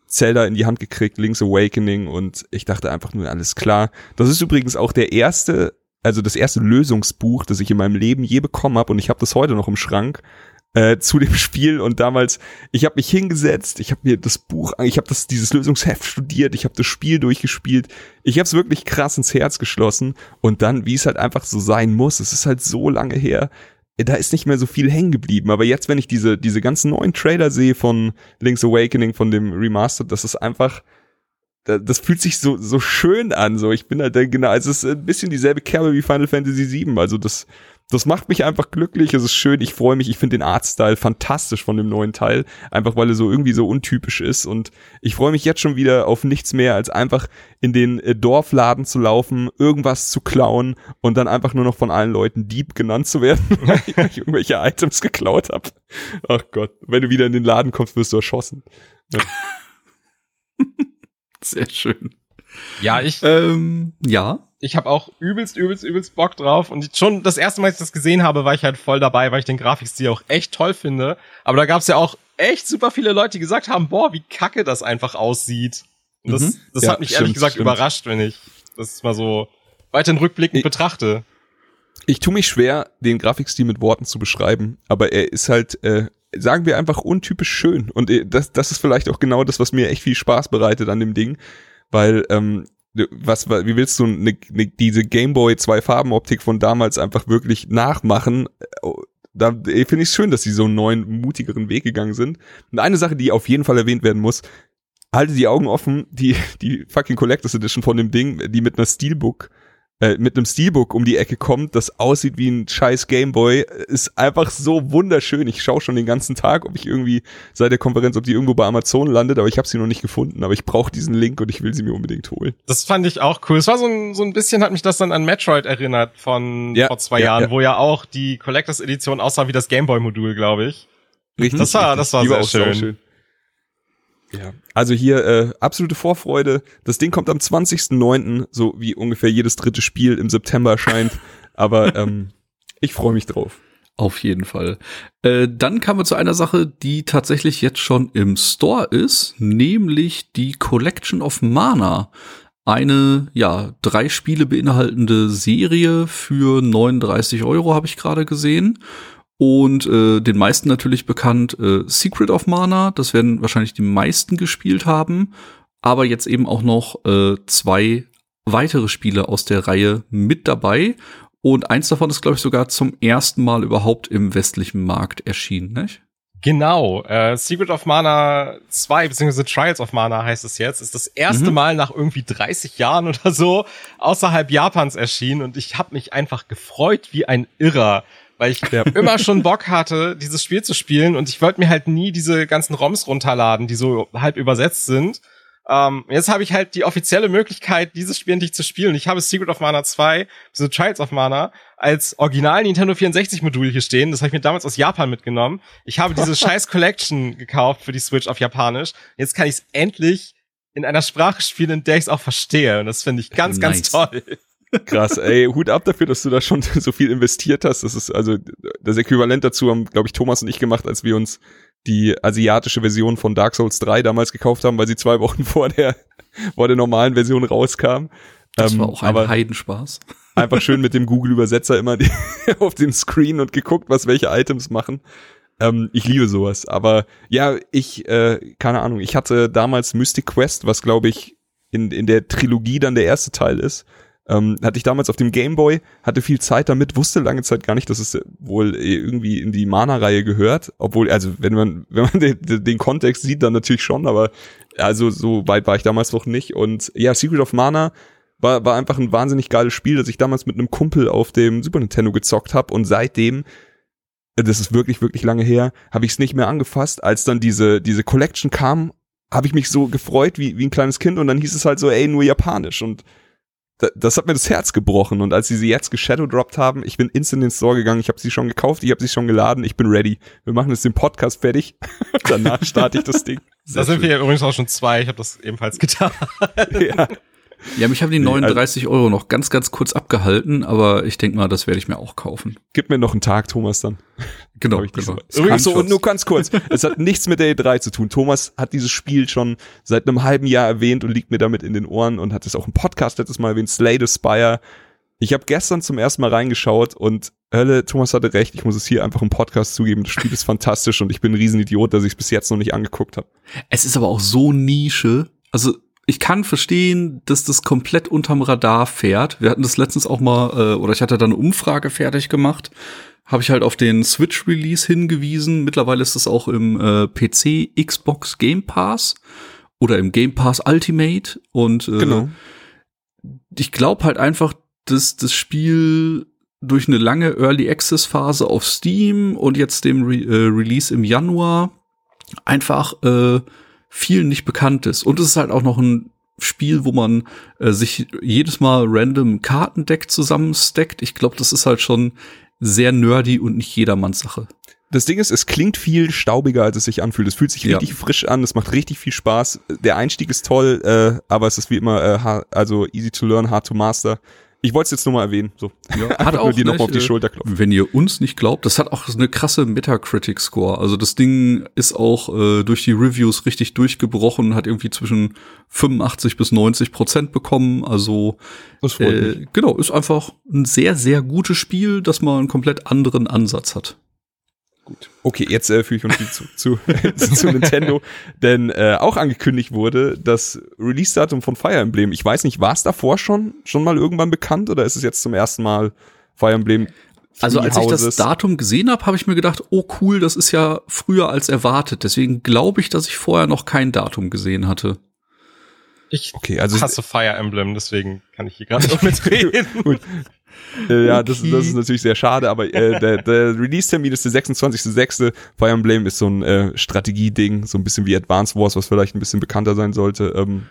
Zelda in die Hand gekriegt, Link's Awakening und ich dachte einfach nur, alles klar. Das ist übrigens auch der erste, also das erste Lösungsbuch, das ich in meinem Leben je bekommen habe und ich habe das heute noch im Schrank äh, zu dem Spiel und damals, ich habe mich hingesetzt, ich habe mir das Buch, ich habe das dieses Lösungsheft studiert, ich habe das Spiel durchgespielt, ich habe es wirklich krass ins Herz geschlossen und dann, wie es halt einfach so sein muss, es ist halt so lange her, da ist nicht mehr so viel hängen geblieben. Aber jetzt, wenn ich diese, diese ganzen neuen Trailer sehe von Link's Awakening, von dem Remastered, das ist einfach, das fühlt sich so, so schön an. So, ich bin halt genau, es ist ein bisschen dieselbe Kerbe wie Final Fantasy VII. Also das, das macht mich einfach glücklich, es ist schön, ich freue mich, ich finde den Artstyle fantastisch von dem neuen Teil, einfach weil er so irgendwie so untypisch ist und ich freue mich jetzt schon wieder auf nichts mehr, als einfach in den äh, Dorfladen zu laufen, irgendwas zu klauen und dann einfach nur noch von allen Leuten Dieb genannt zu werden, *laughs* weil ich irgendwelche Items geklaut habe. Ach Gott, wenn du wieder in den Laden kommst, wirst du erschossen. Ja. *laughs* Sehr schön. Ja, ich. Ähm, ja ich habe auch übelst, übelst, übelst Bock drauf. Und schon das erste Mal, als ich das gesehen habe, war ich halt voll dabei, weil ich den Grafikstil auch echt toll finde. Aber da gab es ja auch echt super viele Leute, die gesagt haben, boah, wie kacke das einfach aussieht. Und das, mhm. das ja, hat mich stimmt, ehrlich gesagt stimmt. überrascht, wenn ich das mal so weiter in rückblickend ich, betrachte. Ich tue mich schwer, den Grafikstil mit Worten zu beschreiben, aber er ist halt, äh, sagen wir einfach untypisch schön. Und äh, das, das ist vielleicht auch genau das, was mir echt viel Spaß bereitet an dem Ding. Weil ähm, was, wie willst du ne, ne, diese Gameboy zwei Farben Optik von damals einfach wirklich nachmachen? Da finde ich schön, dass sie so einen neuen, mutigeren Weg gegangen sind. Und eine Sache, die auf jeden Fall erwähnt werden muss, halte die Augen offen, die, die fucking Collectors Edition von dem Ding, die mit einer Steelbook äh, mit einem Steelbook um die Ecke kommt, das aussieht wie ein scheiß Gameboy, ist einfach so wunderschön. Ich schaue schon den ganzen Tag, ob ich irgendwie seit der Konferenz, ob die irgendwo bei Amazon landet, aber ich habe sie noch nicht gefunden. Aber ich brauche diesen Link und ich will sie mir unbedingt holen. Das fand ich auch cool. Es war so ein, so ein bisschen, hat mich das dann an Metroid erinnert von ja, vor zwei ja, Jahren, ja. wo ja auch die Collectors Edition aussah wie das Gameboy-Modul, glaube ich. Richtig. Das war, das war sehr schön. schön. Ja, also hier äh, absolute Vorfreude. Das Ding kommt am 20.09., so wie ungefähr jedes dritte Spiel im September erscheint. *laughs* Aber ähm, ich freue mich drauf. Auf jeden Fall. Äh, dann kamen wir zu einer Sache, die tatsächlich jetzt schon im Store ist, nämlich die Collection of Mana. Eine, ja, drei Spiele beinhaltende Serie für 39 Euro habe ich gerade gesehen und äh, den meisten natürlich bekannt äh, Secret of Mana. Das werden wahrscheinlich die meisten gespielt haben. Aber jetzt eben auch noch äh, zwei weitere Spiele aus der Reihe mit dabei. Und eins davon ist, glaube ich, sogar zum ersten Mal überhaupt im westlichen Markt erschienen, nicht? Genau, äh, Secret of Mana 2, beziehungsweise Trials of Mana heißt es jetzt, ist das erste mhm. Mal nach irgendwie 30 Jahren oder so außerhalb Japans erschienen und ich habe mich einfach gefreut wie ein Irrer, weil ich ja. immer schon Bock hatte, dieses Spiel zu spielen und ich wollte mir halt nie diese ganzen ROMs runterladen, die so halb übersetzt sind. Ähm, jetzt habe ich halt die offizielle Möglichkeit, dieses Spiel endlich zu spielen. Ich habe Secret of Mana 2, so Trials of Mana, als Original Nintendo 64 Modul hier stehen. Das habe ich mir damals aus Japan mitgenommen. Ich habe diese *laughs* scheiß Collection gekauft für die Switch auf Japanisch. Jetzt kann ich es endlich in einer Sprache spielen, in der ich es auch verstehe. Und das finde ich ganz, nice. ganz toll. Krass, ey, Hut ab dafür, dass du da schon *laughs* so viel investiert hast. Das ist also das Äquivalent dazu haben, glaube ich, Thomas und ich gemacht, als wir uns die asiatische Version von Dark Souls 3 damals gekauft haben, weil sie zwei *laughs* Wochen vor der, vor der normalen Version rauskam. Das ähm, war auch ein Heidenspaß. *laughs* Einfach schön mit dem Google-Übersetzer immer die, auf den Screen und geguckt, was welche Items machen. Ähm, ich liebe sowas. Aber ja, ich, äh, keine Ahnung, ich hatte damals Mystic Quest, was glaube ich in, in der Trilogie dann der erste Teil ist Ähm, hatte ich damals auf dem Gameboy, hatte viel Zeit damit, wusste lange Zeit gar nicht, dass es wohl irgendwie in die Mana-Reihe gehört. Obwohl, also wenn man, *laughs* wenn man den, den Kontext sieht, dann natürlich schon, aber also so weit war ich damals noch nicht. Und ja, Secret of Mana war, war einfach ein wahnsinnig geiles Spiel, das ich damals mit einem Kumpel auf dem Super Nintendo gezockt habe und seitdem das ist wirklich, wirklich lange her, habe ich es nicht mehr angefasst. Als dann diese, diese Collection kam, habe ich mich so gefreut wie, wie ein kleines Kind und dann hieß es halt so, ey, nur japanisch und das hat mir das Herz gebrochen und als sie sie jetzt geshadowdropped haben, ich bin instant in den Store gegangen, ich habe sie schon gekauft, ich habe sie schon geladen, ich bin ready. Wir machen jetzt den Podcast fertig. *laughs* Danach starte ich das Ding. da sind wir übrigens auch schon zwei, ich habe das ebenfalls getan. *laughs* ja. Ja, mich haben die 39 also Euro noch ganz, ganz kurz abgehalten, aber ich denke mal, das werde ich mir auch kaufen. Gib mir noch einen Tag, Thomas, dann. Genau, genau. Übrigens so, und nur ganz kurz. es hat nichts mit der E3 zu tun. Thomas hat dieses Spiel schon seit einem halben Jahr erwähnt und liegt mir damit in den Ohren und hat es auch im Podcast letztes Mal erwähnt, Slay the Spire. Ich habe gestern zum ersten Mal reingeschaut und Hölle, Thomas hatte recht, ich muss es hier einfach im Podcast zugeben. Das Spiel ist fantastisch und ich bin ein Riesenidiot, dass ich es bis jetzt noch nicht angeguckt habe. Es ist aber auch so Nische. Also ich kann verstehen, dass das komplett unterm Radar fährt. Wir hatten das letztens auch mal, äh, oder ich hatte da eine Umfrage fertig gemacht. Habe ich halt auf den Switch-Release hingewiesen. Mittlerweile ist das auch im äh, PC, Xbox Game Pass oder im Game Pass Ultimate. Und äh, genau. ich glaube halt einfach, dass das Spiel durch eine lange Early Access Phase auf Steam und jetzt dem Re äh, Release im Januar einfach äh, vielen nicht bekannt ist. Und es ist halt auch noch ein Spiel, wo man äh, sich jedes Mal random Kartendeck zusammensteckt. Ich glaube, das ist halt schon sehr nerdy und nicht jedermanns Sache. Das Ding ist, es klingt viel staubiger, als es sich anfühlt. Es fühlt sich richtig ja. frisch an, es macht richtig viel Spaß. Der Einstieg ist toll, äh, aber es ist wie immer, äh, also easy to learn, hard to master. Ich wollte es jetzt nur mal erwähnen. So. Ja, *laughs* hat auch nur dir noch auf die äh, Schulter klopfen. Wenn ihr uns nicht glaubt, das hat auch eine krasse Metacritic-Score. Also das Ding ist auch äh, durch die Reviews richtig durchgebrochen, hat irgendwie zwischen 85 bis 90 Prozent bekommen. Also äh, genau, ist einfach ein sehr, sehr gutes Spiel, das mal einen komplett anderen Ansatz hat. Gut. Okay, jetzt äh, führe ich uns zu, zu, *laughs* zu Nintendo, denn äh, auch angekündigt wurde das Release-Datum von Fire Emblem. Ich weiß nicht, war es davor schon schon mal irgendwann bekannt oder ist es jetzt zum ersten Mal Fire Emblem? Also als ich das Datum gesehen habe, habe ich mir gedacht, oh cool, das ist ja früher als erwartet. Deswegen glaube ich, dass ich vorher noch kein Datum gesehen hatte. Ich okay, also hasse Fire Emblem, deswegen kann ich hier gerade *laughs* nicht mitreden. Gut. Äh, ja, das, das ist natürlich sehr schade, aber äh, der, der Release-Termin ist der 26.06. Fire Emblem ist so ein äh, Strategieding, so ein bisschen wie Advance Wars, was vielleicht ein bisschen bekannter sein sollte. Ähm,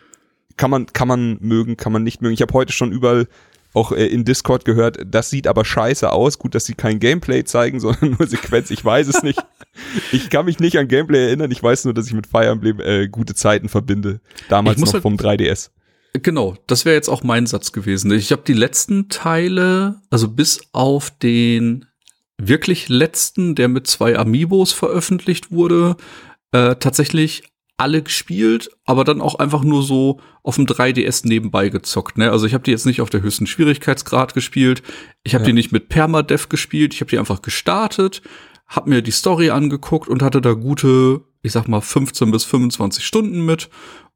kann man, kann man mögen, kann man nicht mögen. Ich habe heute schon überall auch äh, in Discord gehört, das sieht aber scheiße aus. Gut, dass sie kein Gameplay zeigen, *laughs* sondern nur Sequenz. Ich weiß es nicht. ich kann mich nicht an Gameplay erinnern. Ich weiß nur, dass ich mit Fire Emblem äh, gute Zeiten verbinde. Damals noch halt vom 3DS. Genau, das wäre jetzt auch mein Satz gewesen. Ich habe die letzten Teile, also bis auf den wirklich letzten, der mit zwei Amiibos veröffentlicht wurde, äh, tatsächlich alle gespielt, aber dann auch einfach nur so auf dem 3DS nebenbei gezockt. Ne? Also ich habe die jetzt nicht auf der höchsten Schwierigkeitsgrad gespielt. Ich habe ja. die nicht mit Permadev gespielt. Ich habe die einfach gestartet, habe mir die Story angeguckt und hatte da gute, ich sag mal 15 bis 25 Stunden mit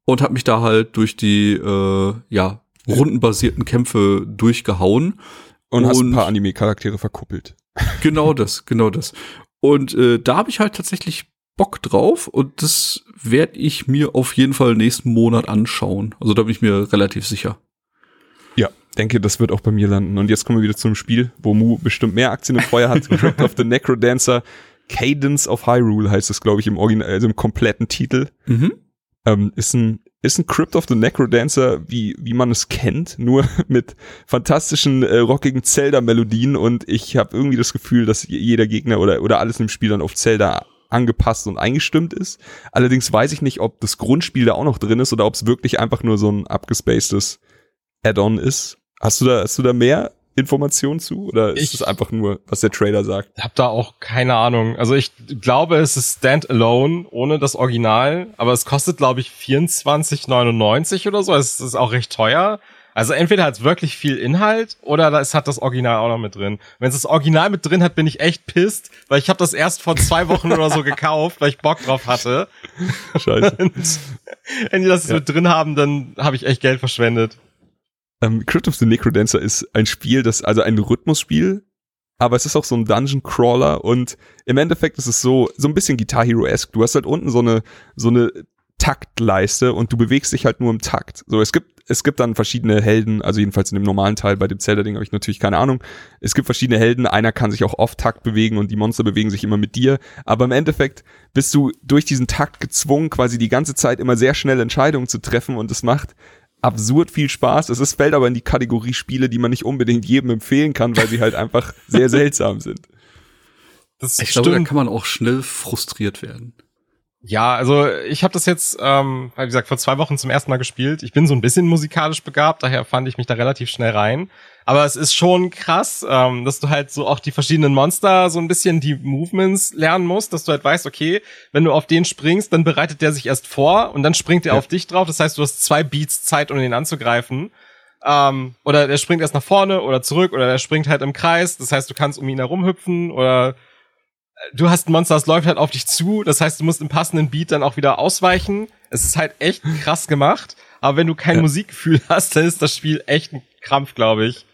und habe mich da halt durch die äh, ja rundenbasierten Kämpfe durchgehauen und, und hast ein paar Anime-Charaktere verkuppelt. Genau *laughs* das, genau das. Und äh, da habe ich halt tatsächlich Bock drauf und das werde ich mir auf jeden Fall nächsten Monat anschauen. Also da bin ich mir relativ sicher. Ja, denke, das wird auch bei mir landen. Und jetzt kommen wir wieder zum Spiel, wo Mu bestimmt mehr Aktien im Feuer hat. Crypt of the Necrodancer. Cadence of Hyrule heißt es, glaube ich, im Original, also im kompletten Titel. Mhm. Ähm, ist ein ist ein Crypt of the Necrodancer, wie, wie man es kennt, nur *laughs* mit fantastischen, äh, rockigen Zelda-Melodien und ich habe irgendwie das Gefühl, dass jeder Gegner oder, oder alles im Spiel dann auf Zelda angepasst und eingestimmt ist. Allerdings weiß ich nicht, ob das Grundspiel da auch noch drin ist oder ob es wirklich einfach nur so ein abgespacedes Add-on ist. Hast du da, hast du da mehr Informationen zu oder ist es einfach nur, was der Trailer sagt? Ich habe da auch keine Ahnung. Also ich glaube, es ist Standalone ohne das Original, aber es kostet glaube ich 24,99 oder so. Es ist auch recht teuer. Also entweder hat es wirklich viel Inhalt oder es hat das Original auch noch mit drin. Wenn es das Original mit drin hat, bin ich echt pisst, weil ich habe das erst vor zwei Wochen oder so gekauft, weil ich Bock drauf hatte. Scheiße. Und *laughs* wenn die das ja. mit drin haben, dann habe ich echt Geld verschwendet. Ähm, Crypt of the Necrodancer ist ein Spiel, das, also ein Rhythmusspiel, aber es ist auch so ein Dungeon Crawler und im Endeffekt ist es so, so ein bisschen Guitar Hero-esque. Du hast halt unten so eine, so eine Taktleiste und du bewegst dich halt nur im Takt. So, es gibt, es gibt dann verschiedene Helden, also jedenfalls in dem normalen Teil, bei dem Zelda-Ding habe ich natürlich keine Ahnung. Es gibt verschiedene Helden, einer kann sich auch off Takt bewegen und die Monster bewegen sich immer mit dir. Aber im Endeffekt bist du durch diesen Takt gezwungen, quasi die ganze Zeit immer sehr schnell Entscheidungen zu treffen und es macht absurd viel Spaß. Es ist, fällt aber in die Kategorie Spiele, die man nicht unbedingt jedem empfehlen kann, weil sie halt einfach sehr seltsam sind. Das ich stimmt. glaube, da kann man auch schnell frustriert werden. Ja, also ich habe das jetzt, ähm, wie gesagt, vor zwei Wochen zum ersten Mal gespielt. Ich bin so ein bisschen musikalisch begabt, daher fand ich mich da relativ schnell rein. Aber es ist schon krass, ähm, dass du halt so auch die verschiedenen Monster so ein bisschen die Movements lernen musst, dass du halt weißt, okay, wenn du auf den springst, dann bereitet der sich erst vor und dann springt er ja. auf dich drauf. Das heißt, du hast zwei Beats Zeit, um ihn anzugreifen. Ähm, oder der springt erst nach vorne oder zurück oder der springt halt im Kreis. Das heißt, du kannst um ihn herumhüpfen oder du hast ein Monster, das läuft halt auf dich zu. Das heißt, du musst im passenden Beat dann auch wieder ausweichen. Es ist halt echt krass gemacht. Aber wenn du kein ja. Musikgefühl *laughs* hast, dann ist das Spiel echt ein Krampf, glaube ich.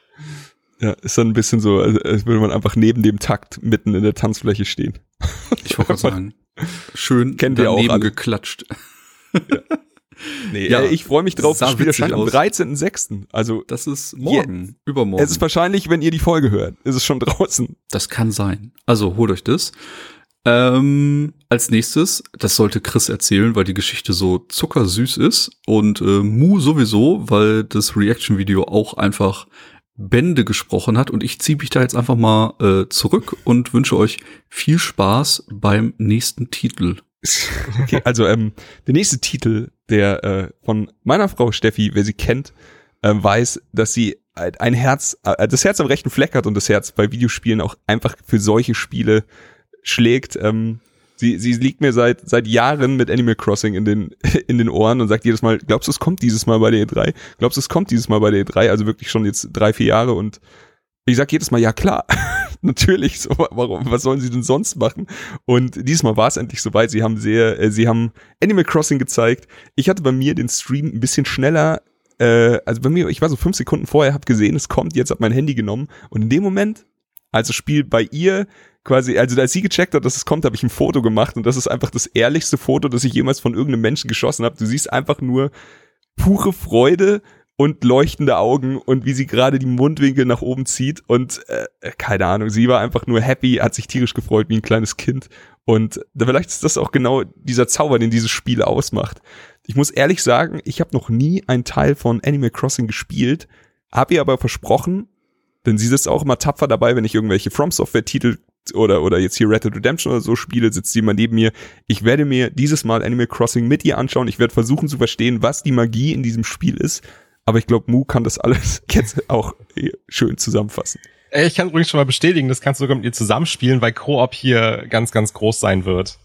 Ja, ist dann ein bisschen so, als würde man einfach neben dem Takt mitten in der Tanzfläche stehen. Ich wollte *laughs* sagen, schön Kennt ihr auch alle. geklatscht. Ja. Nee, ja, ich freue mich drauf. Das Spiel erscheint am 13.06. Also das ist morgen, jetzt. übermorgen. Es ist wahrscheinlich, wenn ihr die Folge hört, ist es schon draußen. Das kann sein. Also holt euch das. Ähm, als nächstes, das sollte Chris erzählen, weil die Geschichte so zuckersüß ist und äh, Mu sowieso, weil das Reaction-Video auch einfach Bände gesprochen hat und ich ziehe mich da jetzt einfach mal äh, zurück und wünsche euch viel Spaß beim nächsten Titel. *laughs* Okay, also ähm, der nächste Titel, der äh, von meiner Frau Steffi, wer sie kennt, äh, weiß, dass sie ein Herz, äh, das Herz am rechten Fleck hat und das Herz bei Videospielen auch einfach für solche Spiele schlägt. Ähm, sie, sie liegt mir seit, seit Jahren mit Animal Crossing in den, *laughs* in den Ohren und sagt jedes Mal, glaubst du, es kommt dieses Mal bei der E3? Glaubst du, es kommt dieses Mal bei der E3? Also wirklich schon jetzt drei, vier Jahre und ich sag jedes Mal, ja klar, *laughs* *laughs* natürlich, so, warum, was sollen sie denn sonst machen? Und diesmal war es endlich soweit. Sie haben sehr, äh, sie haben Animal Crossing gezeigt. Ich hatte bei mir den Stream ein bisschen schneller, äh, also bei mir, ich war so fünf Sekunden vorher, hab gesehen, es kommt, jetzt hab mein Handy genommen und in dem Moment, als das Spiel bei ihr quasi, also als sie gecheckt hat, dass es kommt, habe ich ein Foto gemacht und das ist einfach das ehrlichste Foto, das ich jemals von irgendeinem Menschen geschossen habe. Du siehst einfach nur pure Freude und leuchtende Augen und wie sie gerade die Mundwinkel nach oben zieht und äh, keine Ahnung, sie war einfach nur happy, hat sich tierisch gefreut wie ein kleines Kind und vielleicht ist das auch genau dieser Zauber, den dieses Spiel ausmacht. Ich muss ehrlich sagen, ich habe noch nie einen Teil von Animal Crossing gespielt, habe ihr aber versprochen, denn sie sitzt auch immer tapfer dabei, wenn ich irgendwelche From Software Titel oder, oder jetzt hier Red Dead Redemption oder so spiele, sitzt sie immer neben mir. Ich werde mir dieses Mal Animal Crossing mit ihr anschauen. Ich werde versuchen zu verstehen, was die Magie in diesem Spiel ist aber ich glaube, Mu kann das alles *laughs* jetzt auch schön zusammenfassen. Ich kann übrigens schon mal bestätigen, das kannst du sogar mit ihr zusammenspielen, weil Koop hier ganz, ganz groß sein wird.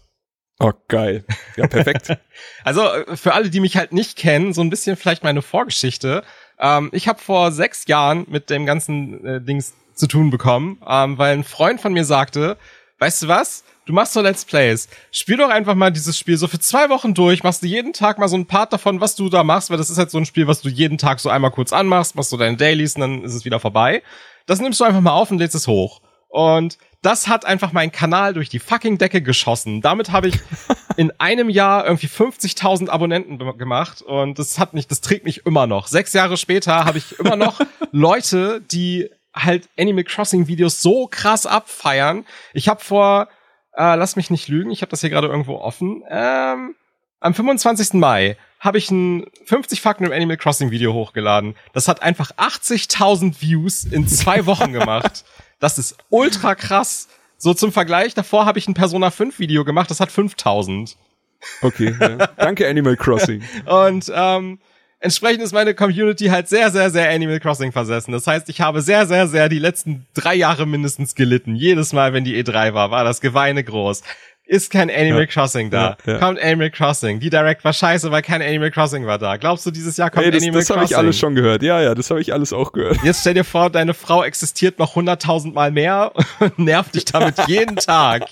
Oh, geil. Ja, perfekt. *laughs* also für alle, die mich halt nicht kennen, so ein bisschen vielleicht meine Vorgeschichte. Ähm, ich habe vor sechs Jahren mit dem ganzen äh, Dings zu tun bekommen, ähm, weil ein Freund von mir sagte, weißt du was? Du machst so Let's Plays. Spiel doch einfach mal dieses Spiel so für zwei Wochen durch, machst du jeden Tag mal so ein Part davon, was du da machst, weil das ist halt so ein Spiel, was du jeden Tag so einmal kurz anmachst, machst so deine Dailies und dann ist es wieder vorbei. Das nimmst du einfach mal auf und lädst es hoch. Und das hat einfach meinen Kanal durch die fucking Decke geschossen. Damit habe ich *laughs* in einem Jahr irgendwie 50.000 Abonnenten gemacht und das hat nicht, das trägt mich immer noch. Sechs Jahre später habe ich immer noch *laughs* Leute, die halt Animal Crossing Videos so krass abfeiern. Ich habe vor äh, lass mich nicht lügen, ich habe das hier gerade irgendwo offen. Ähm, am 25. Mai habe ich ein 50 Fakten im Animal Crossing Video hochgeladen. Das hat einfach 80.000 Views in zwei Wochen gemacht. *laughs* Das ist ultra krass. So zum Vergleich, davor habe ich ein Persona 5 Video gemacht, das hat 5000. Okay, ja. danke Animal Crossing. *laughs* Und ähm, entsprechend ist meine Community halt sehr, sehr, sehr Animal Crossing versessen. Das heißt, ich habe sehr, sehr, sehr die letzten drei Jahre mindestens gelitten. Jedes Mal, wenn die E3 war, war das Geweine groß. Ist kein Animal ja, Crossing da. Ja, ja. Kommt Animal Crossing. Die Direct war scheiße, weil kein Animal Crossing war da. Glaubst du, dieses Jahr kommt hey, das, Animal das Crossing? Das habe ich alles schon gehört. Ja, ja, das habe ich alles auch gehört. Jetzt stell dir vor, deine Frau existiert noch hunderttausendmal mehr *laughs* und nervt dich damit jeden *laughs* Tag.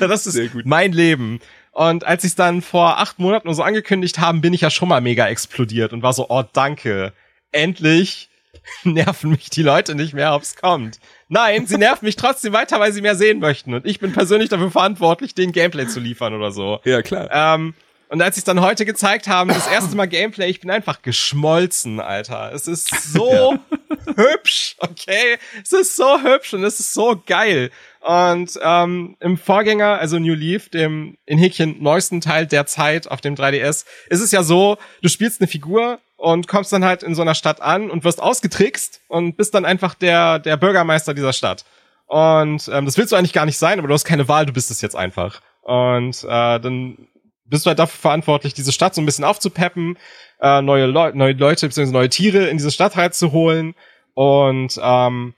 Das ist mein Leben. Und als sie es dann vor acht Monaten so angekündigt haben, bin ich ja schon mal mega explodiert und war so, oh danke. endlich *laughs* nerven mich die Leute nicht mehr, ob's kommt. Nein, sie nerven mich trotzdem weiter, weil sie mehr sehen möchten. Und ich bin persönlich dafür verantwortlich, den Gameplay zu liefern oder so. Ja, klar. Ähm, und als sie es dann heute gezeigt haben, das erste Mal Gameplay, ich bin einfach geschmolzen, Alter. Es ist so ja. hübsch, okay? Es ist so hübsch und es ist so geil. Und ähm, im Vorgänger, also New Leaf, dem in Häkchen neuesten Teil der Zeit auf dem 3DS, ist es ja so, du spielst eine Figur und kommst dann halt in so einer Stadt an und wirst ausgetrickst und bist dann einfach der, der Bürgermeister dieser Stadt. Und ähm, das willst du eigentlich gar nicht sein, aber du hast keine Wahl, du bist es jetzt einfach. Und äh, dann bist du halt dafür verantwortlich, diese Stadt so ein bisschen aufzupeppen, äh, neue, Leu neue Leute bzw. neue Tiere in diese Stadt halt zu holen und ähm,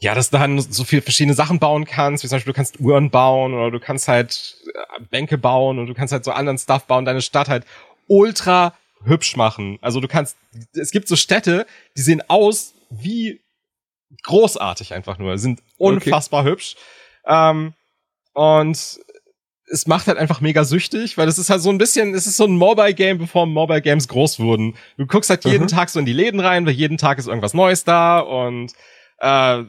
ja, dass du dann so viele verschiedene Sachen bauen kannst, wie zum Beispiel du kannst Uhren bauen oder du kannst halt äh, Bänke bauen und du kannst halt so anderen Stuff bauen, deine Stadt halt ultra hübsch machen. Also du kannst, es gibt so Städte, die sehen aus wie großartig einfach nur, sind unfassbar okay. hübsch. Ähm, und es macht halt einfach mega süchtig, weil es ist halt so ein bisschen, es ist so ein Mobile-Game, bevor Mobile Games groß wurden. Du guckst halt jeden mhm. Tag so in die Läden rein, weil jeden Tag ist irgendwas Neues da und äh,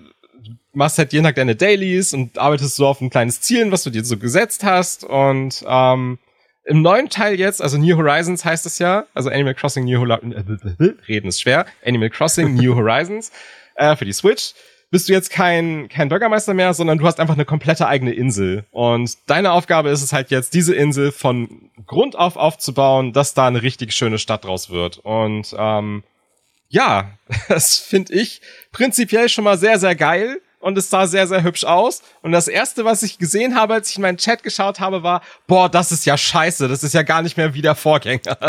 machst halt jeden Tag deine Dailies und arbeitest so auf ein kleines Ziel, was du dir so gesetzt hast und ähm, im neuen Teil jetzt, also New Horizons heißt es ja, also Animal Crossing New Horizons, *laughs* reden ist schwer, Animal Crossing New *laughs* Horizons äh, für die Switch, bist du jetzt kein, kein Bürgermeister mehr, sondern du hast einfach eine komplette eigene Insel. Und deine Aufgabe ist es halt jetzt, diese Insel von Grund auf aufzubauen, dass da eine richtig schöne Stadt draus wird. Und ähm, ja, *laughs* das finde ich prinzipiell schon mal sehr, sehr geil und es sah sehr, sehr hübsch aus. Und das erste, was ich gesehen habe, als ich in meinen Chat geschaut habe, war, boah, das ist ja scheiße, das ist ja gar nicht mehr wie der Vorgänger. *laughs*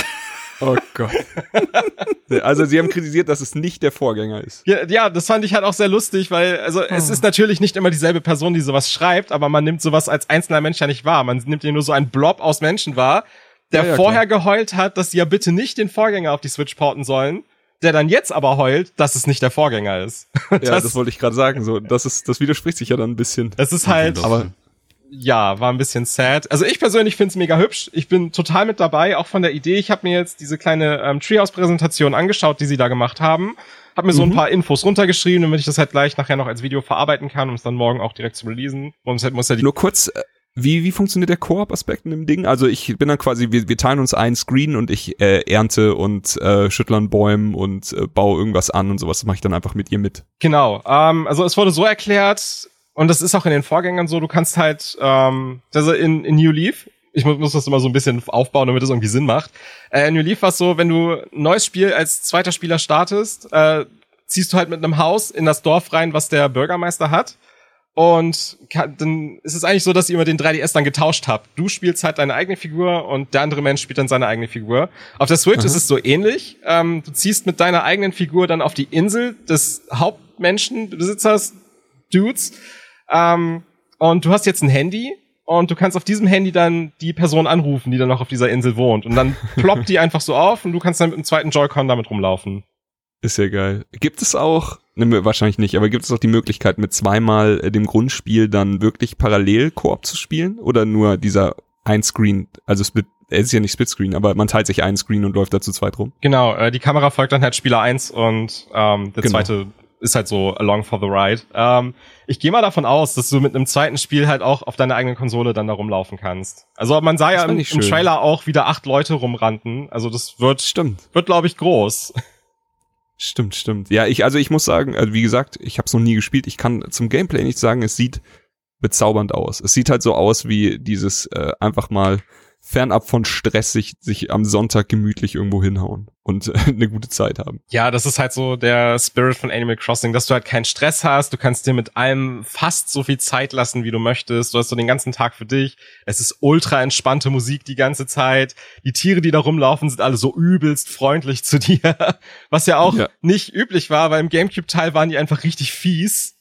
Oh Gott. also sie haben kritisiert, dass es nicht der Vorgänger ist. Ja, ja das fand ich halt auch sehr lustig, weil also oh. es ist natürlich nicht immer dieselbe Person, die sowas schreibt, aber man nimmt sowas als einzelner Mensch ja nicht wahr. Man nimmt ja nur so einen Blob aus Menschen wahr, der ja, ja, vorher klar. geheult hat, dass sie ja bitte nicht den Vorgänger auf die Switch porten sollen der dann jetzt aber heult, dass es nicht der Vorgänger ist. *laughs* ja, das, das wollte ich gerade sagen. So, das ist, das widerspricht sich ja dann ein bisschen. Es ist halt, aber ja, war ein bisschen sad. Also ich persönlich find's mega hübsch. Ich bin total mit dabei, auch von der Idee. Ich habe mir jetzt diese kleine ähm, Treehouse-Präsentation angeschaut, die sie da gemacht haben. Hab mir so ein mhm. paar Infos runtergeschrieben, damit ich das halt gleich nachher noch als Video verarbeiten kann, um es dann morgen auch direkt zu releasen. Und halt muss ja die Nur kurz, äh, wie, wie funktioniert der Koop-Aspekt in dem Ding? Also ich bin dann quasi, wir, wir teilen uns einen Screen und ich äh, ernte und äh, schüttle an Bäumen und äh, baue irgendwas an und sowas. Das mache ich dann einfach mit ihr mit. Genau. Ähm, also es wurde so erklärt, und das ist auch in den Vorgängern so, du kannst halt, ähm, also in, in New Leaf, ich muss, muss das immer so ein bisschen aufbauen, damit das irgendwie Sinn macht. Äh, in New Leaf war es so, wenn du ein neues Spiel als zweiter Spieler startest, äh, ziehst du halt mit einem Haus in das Dorf rein, was der Bürgermeister hat. Und kann, dann ist es eigentlich so, dass ihr immer den 3DS dann getauscht habt. Du spielst halt deine eigene Figur und der andere Mensch spielt dann seine eigene Figur. Auf der Switch Aha. ist es so ähnlich. Ähm, du ziehst mit deiner eigenen Figur dann auf die Insel des Hauptmenschenbesitzers, Dudes. Ähm, und du hast jetzt ein Handy und du kannst auf diesem Handy dann die Person anrufen, die dann noch auf dieser Insel wohnt. Und dann ploppt die *laughs* einfach so auf und du kannst dann mit dem zweiten Joy-Con damit rumlaufen. Ist ja geil. Gibt es auch, ne, wahrscheinlich nicht, aber gibt es auch die Möglichkeit, mit zweimal äh, dem Grundspiel dann wirklich parallel Koop zu spielen? Oder nur dieser Ein-Screen, also Split, es ist ja nicht Splitscreen, aber man teilt sich einen Screen und läuft da zu zweit rum? Genau, äh, die Kamera folgt dann halt Spieler 1 und ähm, der genau. zweite ist halt so along for the ride. Ähm, ich gehe mal davon aus, dass du mit einem zweiten Spiel halt auch auf deiner eigenen Konsole dann da rumlaufen kannst. Also man sah ja im, im, Trailer auch wieder acht Leute rumrannten. Also das wird, stimmt, wird glaube ich groß. Stimmt, stimmt. Ja, ich, also ich muss sagen, also wie gesagt, ich habe es noch nie gespielt. Ich kann zum Gameplay nicht sagen, es sieht bezaubernd aus. Es sieht halt so aus wie dieses äh, einfach mal fernab von Stress sich, sich am Sonntag gemütlich irgendwo hinhauen und äh, *laughs* eine gute Zeit haben. Ja, das ist halt so der Spirit von Animal Crossing, dass du halt keinen Stress hast, du kannst dir mit allem fast so viel Zeit lassen, wie du möchtest, du hast so den ganzen Tag für dich, es ist ultra entspannte Musik die ganze Zeit, die Tiere, die da rumlaufen, sind alle so übelst freundlich *laughs* zu dir, was ja auch ja. nicht üblich war, weil im Gamecube-Teil waren die einfach richtig fies.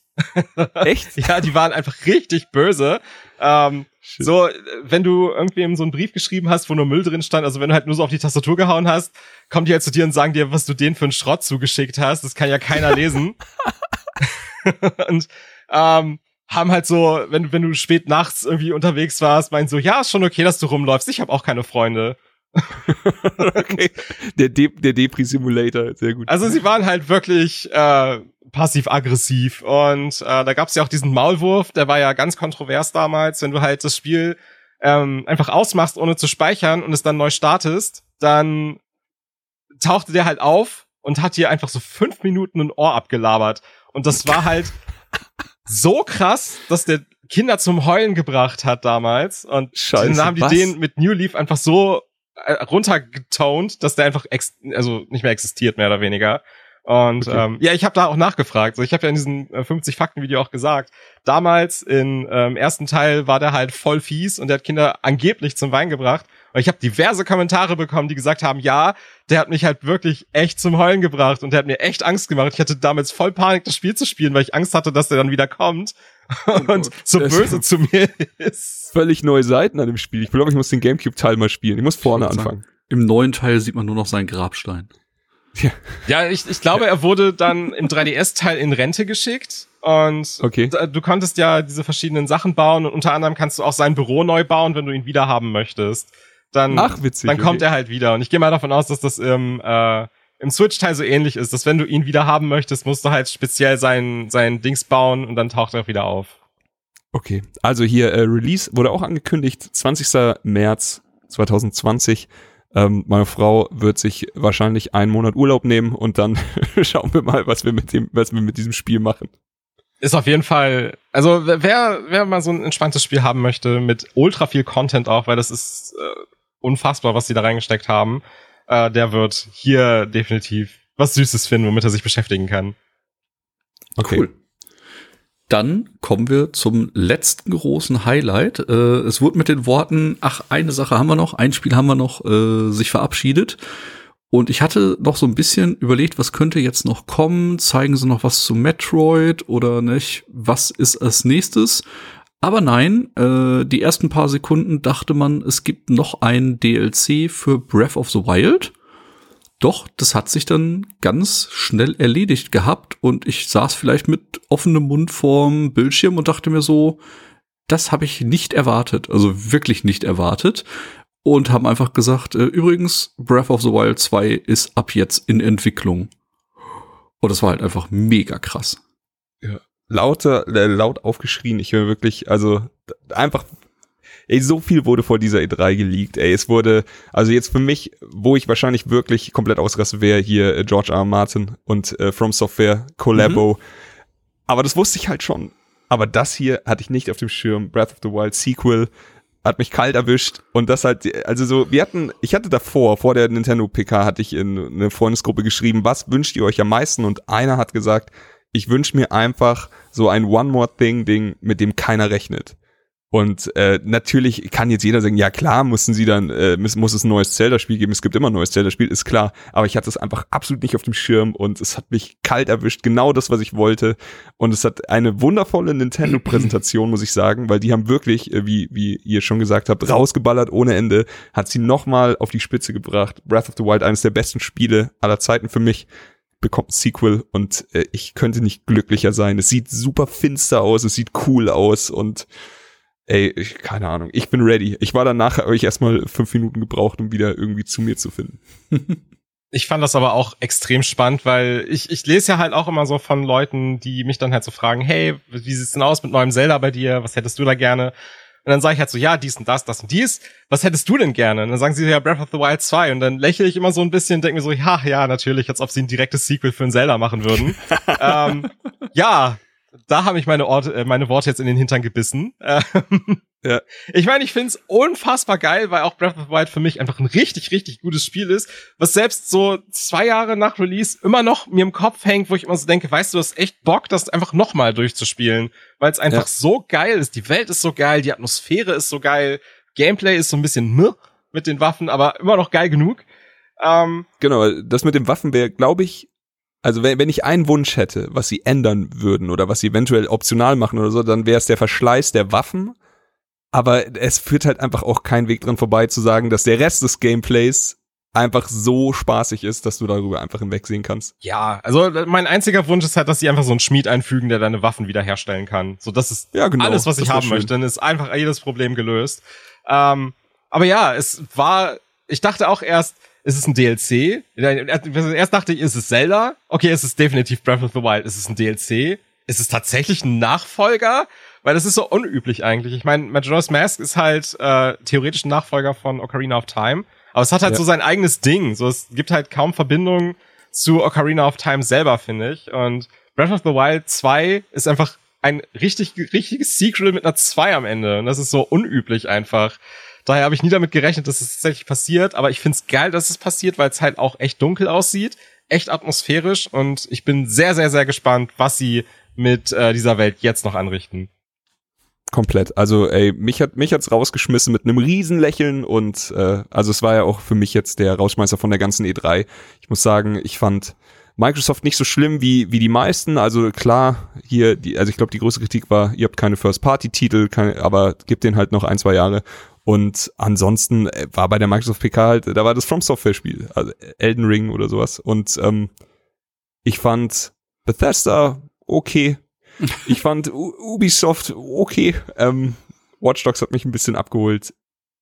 Echt? *laughs* ja, die waren einfach richtig böse. Ähm, so, wenn du irgendwem so einen Brief geschrieben hast, wo nur Müll drin stand, also wenn du halt nur so auf die Tastatur gehauen hast, kommen die halt zu dir und sagen dir, was du denen für einen Schrott zugeschickt hast. Das kann ja keiner *laughs* lesen. *laughs* und ähm, haben halt so, wenn, wenn du spät nachts irgendwie unterwegs warst, meinen so, ja, ist schon okay, dass du rumläufst. Ich habe auch keine Freunde. *laughs* okay. Der, De der Depri-Simulator, sehr gut. Also sie waren halt wirklich äh, passiv-aggressiv und äh, da gab es ja auch diesen Maulwurf, der war ja ganz kontrovers damals, wenn du halt das Spiel ähm, einfach ausmachst, ohne zu speichern und es dann neu startest, dann tauchte der halt auf und hat dir einfach so fünf Minuten ein Ohr abgelabert. Und das war halt *laughs* so krass, dass der Kinder zum Heulen gebracht hat damals. Und Scheiße, dann haben die was? den mit New Leaf einfach so äh, runtergetont, dass der einfach ex also nicht mehr existiert, mehr oder weniger. Und Okay. ähm, ja, ich habe da auch nachgefragt. So, ich habe ja in diesem äh, 50 Fakten Video auch gesagt, damals im ähm, ersten Teil war der halt voll fies und der hat Kinder angeblich zum Wein gebracht. Und ich habe diverse Kommentare bekommen, die gesagt haben, ja, der hat mich halt wirklich echt zum Heulen gebracht und der hat mir echt Angst gemacht. Ich hatte damals voll Panik, das Spiel zu spielen, weil ich Angst hatte, dass der dann wieder kommt *laughs* und Gott, so böse *laughs* zu mir ist. Völlig neue Seiten an dem Spiel. Ich glaube, ich muss den Gamecube-Teil mal spielen. Ich muss vorne wollte anfangen. Im neuen Teil sieht man nur noch seinen Grabstein. Ja, ich, ich glaube, er wurde dann im 3DS-Teil in Rente geschickt. Und Okay. du konntest ja diese verschiedenen Sachen bauen und unter anderem kannst du auch sein Büro neu bauen, wenn du ihn wieder haben möchtest. Dann, Ach, witzig. dann kommt okay. er halt wieder. Und ich gehe mal davon aus, dass das im, äh, im Switch-Teil so ähnlich ist, dass wenn du ihn wieder haben möchtest, musst du halt speziell sein, sein Dings bauen und dann taucht er wieder auf. Okay, also hier äh, Release wurde auch angekündigt, 20. März 2020. Ähm, meine Frau wird sich wahrscheinlich einen Monat Urlaub nehmen und dann *laughs* schauen wir mal, was wir mit dem, was wir mit diesem Spiel machen. Ist auf jeden Fall, also wer, wer mal so ein entspanntes Spiel haben möchte, mit ultra viel Content auch, weil das ist äh, unfassbar, was die da reingesteckt haben, äh, der wird hier definitiv was Süßes finden, womit er sich beschäftigen kann. Okay. Cool. Dann kommen wir zum letzten großen Highlight. Äh, es wurde mit den Worten, ach, eine Sache haben wir noch, ein Spiel haben wir noch, äh, sich verabschiedet. Und ich hatte noch so ein bisschen überlegt, was könnte jetzt noch kommen? Zeigen sie noch was zu Metroid oder nicht? Was ist als nächstes? Aber nein, äh, die ersten paar Sekunden dachte man, es gibt noch ein DLC für Breath of the Wild. Doch, das hat sich dann ganz schnell erledigt gehabt und ich saß vielleicht mit offenem Mund vorm Bildschirm und dachte mir so, das habe ich nicht erwartet, also wirklich nicht erwartet und haben einfach gesagt, äh, übrigens, Breath of the Wild 2 ist ab jetzt in Entwicklung. Und das war halt einfach mega krass. Lauter, äh, laut aufgeschrien. Ich höre wirklich, also einfach, ey, so viel wurde vor dieser E3 geleakt. Ey, es wurde, also jetzt für mich, wo ich wahrscheinlich wirklich komplett ausraste, wäre hier äh, George R. R. Martin und äh, From Software Collabo. Aber das wusste ich halt schon. Aber das hier hatte ich nicht auf dem Schirm. Breath of the Wild Sequel hat mich kalt erwischt und das halt, also so, wir hatten, ich hatte davor, vor der Nintendo PK hatte ich in eine Freundesgruppe geschrieben, was wünscht ihr euch am meisten und einer hat gesagt, ich wünsche mir einfach so ein One More Thing Ding, mit dem keiner rechnet. Und äh, natürlich kann jetzt jeder sagen, ja klar, mussten sie dann, äh, muss, muss es ein neues Zelda-Spiel geben, es gibt immer ein neues Zelda-Spiel, ist klar. Aber ich hatte es einfach absolut nicht auf dem Schirm und es hat mich kalt erwischt, genau das, was ich wollte. Und es hat eine wundervolle Nintendo-Präsentation, muss ich sagen, weil die haben wirklich, äh, wie, wie ihr schon gesagt habt, rausgeballert ohne Ende, hat sie nochmal auf die Spitze gebracht. Breath of the Wild, eines der besten Spiele aller Zeiten für mich bekommt ein Sequel und äh, ich könnte nicht glücklicher sein. Es sieht super finster aus, es sieht cool aus und ey, ich, keine Ahnung, ich bin ready. Ich war danach, habe ich erstmal fünf Minuten gebraucht, um wieder irgendwie zu mir zu finden. *laughs* Ich fand das aber auch extrem spannend, weil ich, ich lese ja halt auch immer so von Leuten, die mich dann halt so fragen, hey, wie sieht's denn aus mit neuem Zelda bei dir? Was hättest du da gerne? Und dann sage ich halt so, ja, dies und das, das und dies. Was hättest du denn gerne? Und dann sagen sie ja Breath of the Wild 2. Und dann lächle ich immer so ein bisschen und denke mir so, ja, ja, natürlich, als ob sie ein direktes Sequel für ein Zelda machen würden. *laughs* ähm, ja, da habe ich meine, Orte, äh, meine Worte jetzt in den Hintern gebissen. Ähm, Ja. *laughs* Ich meine, ich find's unfassbar geil, weil auch Breath of the Wild für mich einfach ein richtig, richtig gutes Spiel ist, was selbst so zwei Jahre nach Release immer noch mir im Kopf hängt, wo ich immer so denke, weißt du, du hast echt Bock, das einfach nochmal durchzuspielen, weil es einfach Ja. so geil ist. Die Welt ist so geil, die Atmosphäre ist so geil, Gameplay ist so ein bisschen meh mit den Waffen, aber immer noch geil genug. Ähm, Genau, das mit dem Waffen wäre, glaube ich, also wenn, wenn ich einen Wunsch hätte, was sie ändern würden oder was sie eventuell optional machen oder so, dann wäre es der Verschleiß der Waffen. Aber es führt halt einfach auch kein Weg dran vorbei zu sagen, dass der Rest des Gameplays einfach so spaßig ist, dass du darüber einfach hinwegsehen kannst. ja, also mein einziger Wunsch ist halt, dass sie einfach so einen Schmied einfügen, der deine Waffen wiederherstellen kann. So, das ist Ja, genau. alles, was ich haben schön. möchte. Dann ist einfach jedes Problem gelöst. Ähm, aber ja, es war ich dachte auch erst, ist es ein DLC? Erst dachte ich, ist es Zelda? Okay, es ist definitiv Breath of the Wild. Ist es ein DLC? Ist es tatsächlich ein Nachfolger? Weil das ist so unüblich eigentlich. Ich meine, Majora's Mask ist halt äh, theoretisch ein Nachfolger von Ocarina of Time. Aber es hat halt ja. so sein eigenes Ding. So, es gibt halt kaum Verbindungen zu Ocarina of Time selber, finde ich. Und Breath of the Wild 2 ist einfach ein richtig, richtiges Sequel mit einer 2 am Ende. Und das ist so unüblich einfach. Daher habe ich nie damit gerechnet, dass es tatsächlich passiert, aber ich find's geil, dass es passiert, weil es halt auch echt dunkel aussieht, echt atmosphärisch und ich bin sehr, sehr, sehr gespannt, was sie mit äh, dieser Welt jetzt noch anrichten. Komplett. Also, ey, mich hat mich hat's rausgeschmissen mit einem Riesenlächeln und äh, also es war ja auch für mich jetzt der Rausschmeißer von der ganzen E3. Ich muss sagen, ich fand Microsoft nicht so schlimm wie wie die meisten. Also klar, hier die, also ich glaube die größte Kritik war, ihr habt keine First-Party-Titel, aber gebt den halt noch ein zwei Jahre und ansonsten äh, war bei der Microsoft PK halt, da war das From Software Spiel, also Elden Ring oder sowas. Und ähm, ich fand Bethesda okay. *laughs* Ich fand U Ubisoft okay. Ähm, Watch Dogs hat mich ein bisschen abgeholt.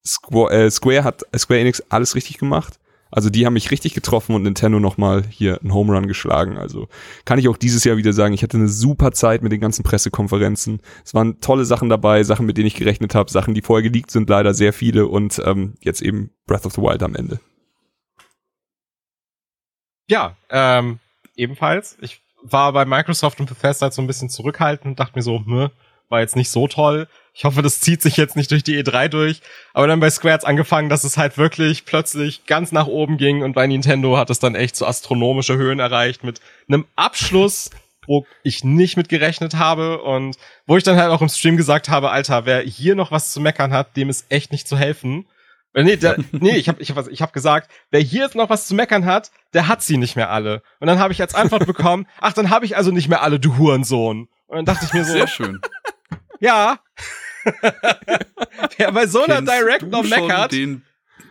Square, äh, Square hat Square Enix alles richtig gemacht. Also die haben mich richtig getroffen und Nintendo nochmal hier einen Home Run geschlagen. Also kann ich auch dieses Jahr wieder sagen, ich hatte eine super Zeit mit den ganzen Pressekonferenzen. Es waren tolle Sachen dabei, Sachen, mit denen ich gerechnet habe, Sachen, die vorher geleakt sind, leider sehr viele und ähm, jetzt eben Breath of the Wild am Ende. Ja, ähm, ebenfalls. Ich war bei Microsoft und Bethesda so ein bisschen zurückhaltend und dachte mir so, hm, war jetzt nicht so toll. Ich hoffe, das zieht sich jetzt nicht durch die E3 durch. Aber dann bei Square hat's angefangen, dass es halt wirklich plötzlich ganz nach oben ging und bei Nintendo hat es dann echt so astronomische Höhen erreicht mit einem Abschluss, wo ich nicht mit gerechnet habe und wo ich dann halt auch im Stream gesagt habe, Alter, wer hier noch was zu meckern hat, dem ist echt nicht zu helfen. Äh, nee, der, *laughs* nee, ich habe ich hab, ich hab gesagt, wer hier jetzt noch was zu meckern hat, der hat sie nicht mehr alle. Und dann habe ich als Antwort bekommen, ach, dann habe ich also nicht mehr alle, du Hurensohn. Und dann dachte ich mir so, sehr schön. Ja. *laughs* Wer bei so einer Direct noch meckert. Den,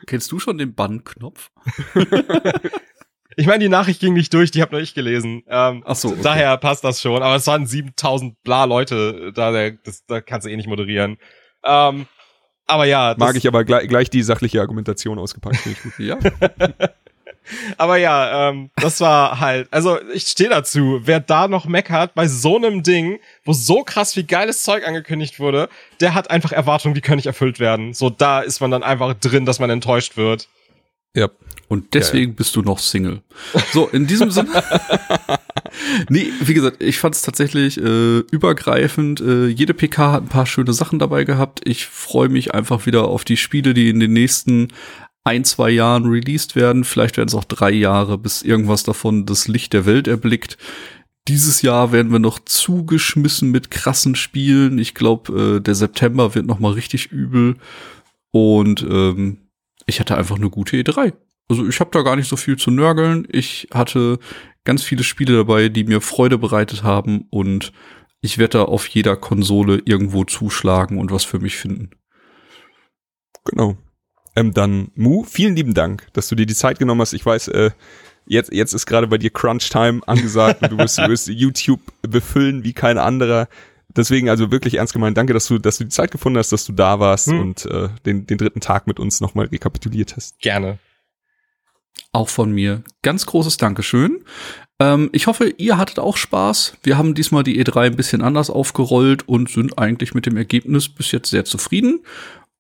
kennst du schon den Bann-Knopf? *laughs* *laughs* ich meine, die Nachricht ging nicht durch, die habe nur ich gelesen. Ähm, Ach so. Okay. Daher passt das schon. Aber es waren 7000 bla Leute, da, das, da kannst du eh nicht moderieren. Ähm, aber ja. Mag ich aber gleich, gleich die sachliche Argumentation ausgepackt. ja. Aber ja, ähm, das war halt, also ich stehe dazu, wer da noch meckert bei so einem Ding, wo so krass viel geiles Zeug angekündigt wurde, der hat einfach Erwartungen, die können nicht erfüllt werden. So, da ist man dann einfach drin, dass man enttäuscht wird. Ja. Und deswegen ja. bist du noch Single. So, in diesem Sinne. *laughs* nee, wie gesagt, ich fand es tatsächlich äh, übergreifend. Äh, jede PK hat ein paar schöne Sachen dabei gehabt. Ich freue mich einfach wieder auf die Spiele, die in den nächsten ein, zwei Jahren released werden. Vielleicht werden es auch drei Jahre, bis irgendwas davon das Licht der Welt erblickt. Dieses Jahr werden wir noch zugeschmissen mit krassen Spielen. Ich glaube, äh, der September wird noch mal richtig übel. Und ähm, ich hatte einfach eine gute E3. Also ich habe da gar nicht so viel zu nörgeln. Ich hatte ganz viele Spiele dabei, die mir Freude bereitet haben. Und ich werde da auf jeder Konsole irgendwo zuschlagen und was für mich finden. Genau. Ähm, dann, Mu, vielen lieben Dank, dass du dir die Zeit genommen hast. Ich weiß, äh, jetzt, jetzt ist gerade bei dir Crunch Time angesagt und du wirst, du wirst YouTube befüllen wie kein anderer. Deswegen also wirklich ernst gemeint, danke, dass du, dass du die Zeit gefunden hast, dass du da warst hm. und äh, den, den dritten Tag mit uns nochmal rekapituliert hast. Gerne. Auch von mir. Ganz großes Dankeschön. Ähm, ich hoffe, ihr hattet auch Spaß. Wir haben diesmal die E3 ein bisschen anders aufgerollt und sind eigentlich mit dem Ergebnis bis jetzt sehr zufrieden.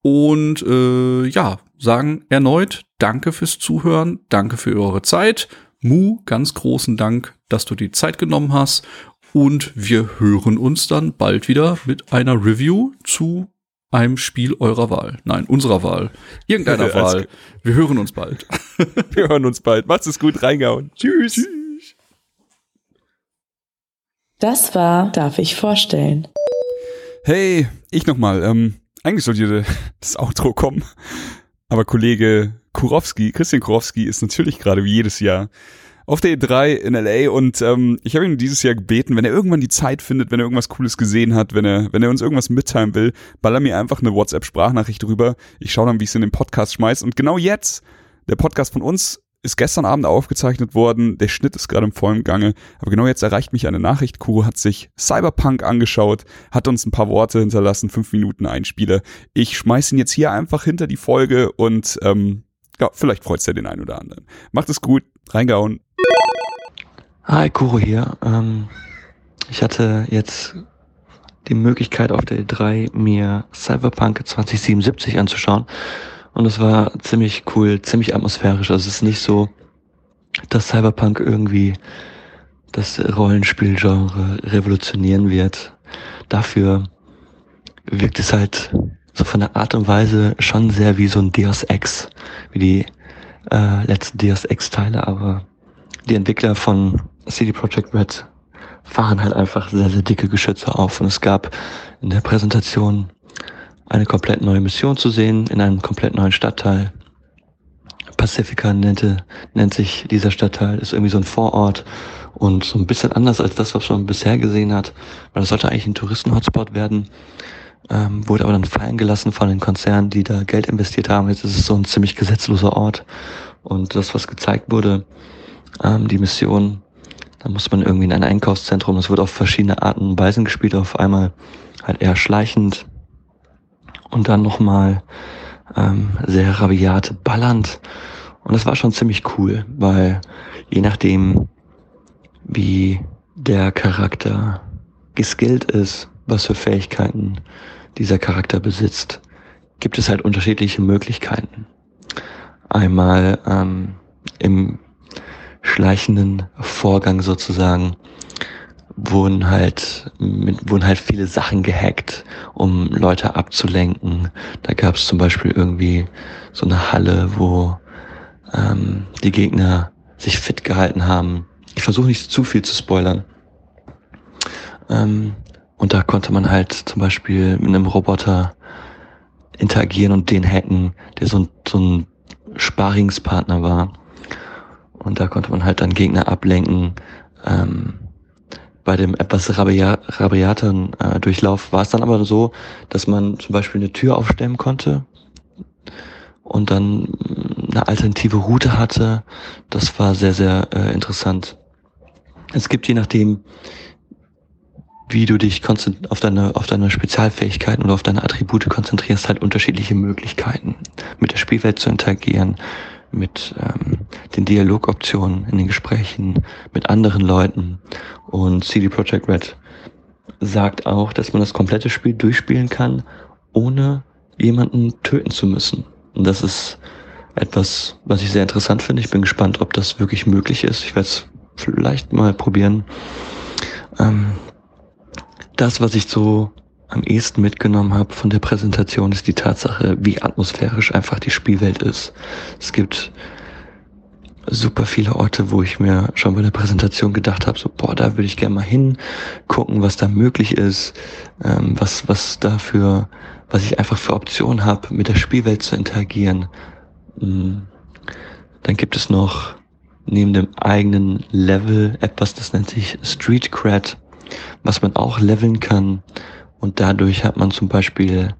Und äh, ja, sagen erneut Danke fürs Zuhören, danke für eure Zeit. Mu, ganz großen Dank, dass du die Zeit genommen hast. Und wir hören uns dann bald wieder mit einer Review zu einem Spiel eurer Wahl. Nein, unserer Wahl. Irgendeiner *laughs* ja, Wahl. Wir hören uns bald. *laughs* wir hören uns bald. Macht's es gut, reingehauen. Tschüss. Tschüss. Das war Darf ich vorstellen. Hey, ich nochmal. Ähm, eigentlich sollte *laughs* das Outro kommen. Aber Kollege Kurowski, Christian Kurowski, ist natürlich gerade wie jedes Jahr auf der E3 in LA und ähm, ich habe ihn dieses Jahr gebeten, wenn er irgendwann die Zeit findet, wenn er irgendwas Cooles gesehen hat, wenn er, wenn er uns irgendwas mitteilen will, baller mir einfach eine WhatsApp-Sprachnachricht rüber. Ich schaue dann, wie ich es in den Podcast schmeiß. Und genau jetzt, der Podcast von uns ist gestern Abend aufgezeichnet worden. Der Schnitt ist gerade im vollen Gange. Aber genau jetzt erreicht mich eine Nachricht. Kuro hat sich Cyberpunk angeschaut, hat uns ein paar Worte hinterlassen, fünf Minuten Einspieler. Ich schmeiß ihn jetzt hier einfach hinter die Folge und ähm, ja, vielleicht freut's ja den einen oder anderen. Macht es gut, reingehauen. Hi, Kuro hier. Ähm, ich hatte jetzt die Möglichkeit auf der E3 mir Cyberpunk 2077 anzuschauen und es war ziemlich cool, ziemlich atmosphärisch. Also es ist nicht so, dass Cyberpunk irgendwie das Rollenspielgenre revolutionieren wird. Dafür wirkt es halt so von der Art und Weise schon sehr wie so ein Deus Ex, wie die äh, letzten Deus Ex Teile, aber die Entwickler von CD Projekt Red fahren halt einfach sehr, sehr dicke Geschütze auf und es gab in der Präsentation eine komplett neue Mission zu sehen in einem komplett neuen Stadtteil. Pacifica nannte, nennt sich dieser Stadtteil, ist irgendwie so ein Vorort und so ein bisschen anders als das, was man bisher gesehen hat, weil es sollte eigentlich ein Touristen-Hotspot werden, ähm, wurde aber dann fallen gelassen von den Konzernen, die da Geld investiert haben. Jetzt ist es so ein ziemlich gesetzloser Ort und das, was gezeigt wurde, ähm, die Mission, da muss man irgendwie in ein Einkaufszentrum, das wird auf verschiedene Arten und Weisen gespielt, auf einmal halt eher schleichend und dann nochmal ähm, sehr rabiat ballernd und das war schon ziemlich cool, weil je nachdem, wie der Charakter geskillt ist, was für Fähigkeiten dieser Charakter besitzt, gibt es halt unterschiedliche Möglichkeiten. Einmal ähm, im schleichenden Vorgang sozusagen wurden halt mit, wurden halt viele Sachen gehackt, um Leute abzulenken. Da gab es zum Beispiel irgendwie so eine Halle, wo ähm, die Gegner sich fit gehalten haben. Ich versuche nicht zu viel zu spoilern. Ähm, und da konnte man halt zum Beispiel mit einem Roboter interagieren und den hacken, der so ein, so ein Sparingspartner war. Und da konnte man halt dann Gegner ablenken. Ähm, bei dem etwas rabiateren äh, Durchlauf war es dann aber so, dass man zum Beispiel eine Tür aufstemmen konnte und dann eine alternative Route hatte. Das war sehr, sehr äh, interessant. Es gibt je nachdem, wie du dich auf deine, auf deine Spezialfähigkeiten oder auf deine Attribute konzentrierst, halt unterschiedliche Möglichkeiten, mit der Spielwelt zu interagieren, mit ähm, den Dialogoptionen in den Gesprächen mit anderen Leuten. Und CD Projekt Red sagt auch, dass man das komplette Spiel durchspielen kann, ohne jemanden töten zu müssen. Und das ist etwas, was ich sehr interessant finde. Ich bin gespannt, ob das wirklich möglich ist. Ich werde es vielleicht mal probieren. Ähm, das, was ich so am ehesten mitgenommen habe von der Präsentation, ist die Tatsache, wie atmosphärisch einfach die Spielwelt ist. Es gibt super viele Orte, wo ich mir schon bei der Präsentation gedacht habe, so, boah, da würde ich gerne mal hin, gucken, was da möglich ist, ähm, was, was dafür, was ich einfach für Optionen habe, mit der Spielwelt zu interagieren. Mhm. Dann gibt es noch neben dem eigenen Level etwas, das nennt sich Street Cred, was man auch leveln kann. Und dadurch hat man zum Beispiel,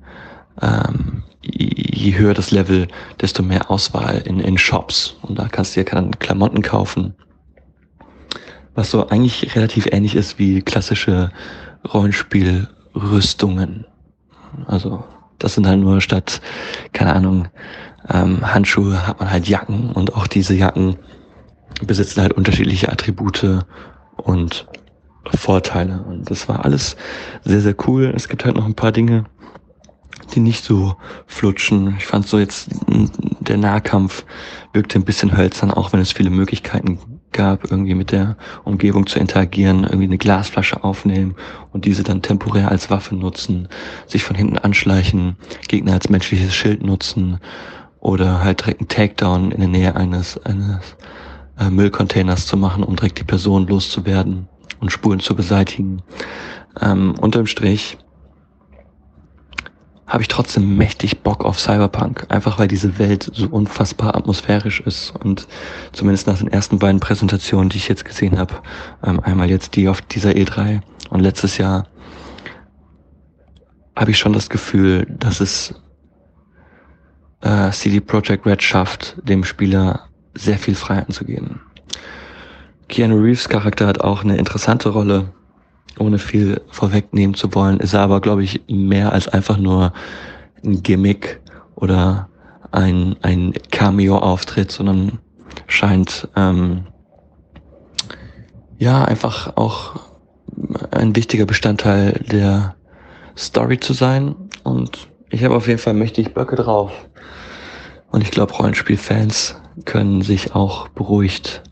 ähm, je höher das Level, desto mehr Auswahl in, in Shops. Und da kannst du ja dann Klamotten kaufen. Was so eigentlich relativ ähnlich ist wie klassische Rollenspielrüstungen. Also das sind halt nur statt, keine Ahnung, ähm, Handschuhe hat man halt Jacken und auch diese Jacken besitzen halt unterschiedliche Attribute und Vorteile. Und das war alles sehr, sehr cool. Es gibt halt noch ein paar Dinge, die nicht so flutschen. Ich fand so jetzt, der Nahkampf wirkte ein bisschen hölzern, auch wenn es viele Möglichkeiten gab, irgendwie mit der Umgebung zu interagieren, irgendwie eine Glasflasche aufnehmen und diese dann temporär als Waffe nutzen, sich von hinten anschleichen, Gegner als menschliches Schild nutzen oder halt direkt einen Takedown in der Nähe eines, eines äh, Müllcontainers zu machen, um direkt die Person loszuwerden und Spuren zu beseitigen. Ähm, unterm Strich habe ich trotzdem mächtig Bock auf Cyberpunk, einfach weil diese Welt so unfassbar atmosphärisch ist und zumindest nach den ersten beiden Präsentationen, die ich jetzt gesehen habe, ähm, einmal jetzt die auf dieser E3 und letztes Jahr, habe ich schon das Gefühl, dass es äh, CD Projekt Red schafft, dem Spieler sehr viel Freiheiten zu geben. Keanu Reeves Charakter hat auch eine interessante Rolle, ohne viel vorwegnehmen zu wollen, ist er aber, glaube ich, mehr als einfach nur ein Gimmick oder ein, ein Cameo-Auftritt, sondern scheint ähm, ja einfach auch ein wichtiger Bestandteil der Story zu sein. Und ich habe auf jeden Fall mächtig Böcke drauf. Und ich glaube, Rollenspielfans können sich auch beruhigt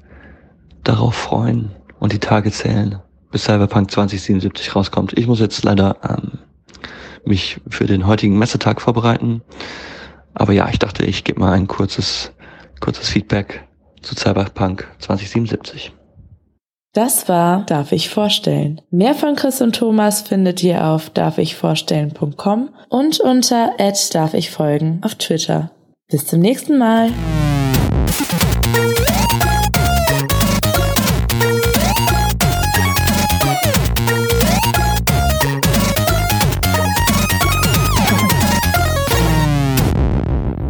darauf freuen und die Tage zählen, bis Cyberpunk 2077 rauskommt. Ich muss jetzt leider ähm, mich für den heutigen Messetag vorbereiten. Aber ja, ich dachte, ich gebe mal ein kurzes, kurzes Feedback zu Cyberpunk 2077. Das war Darf ich vorstellen. Mehr von Chris und Thomas findet ihr auf darfichvorstellen.com und unter darf ich folgen auf Twitter. Bis zum nächsten Mal.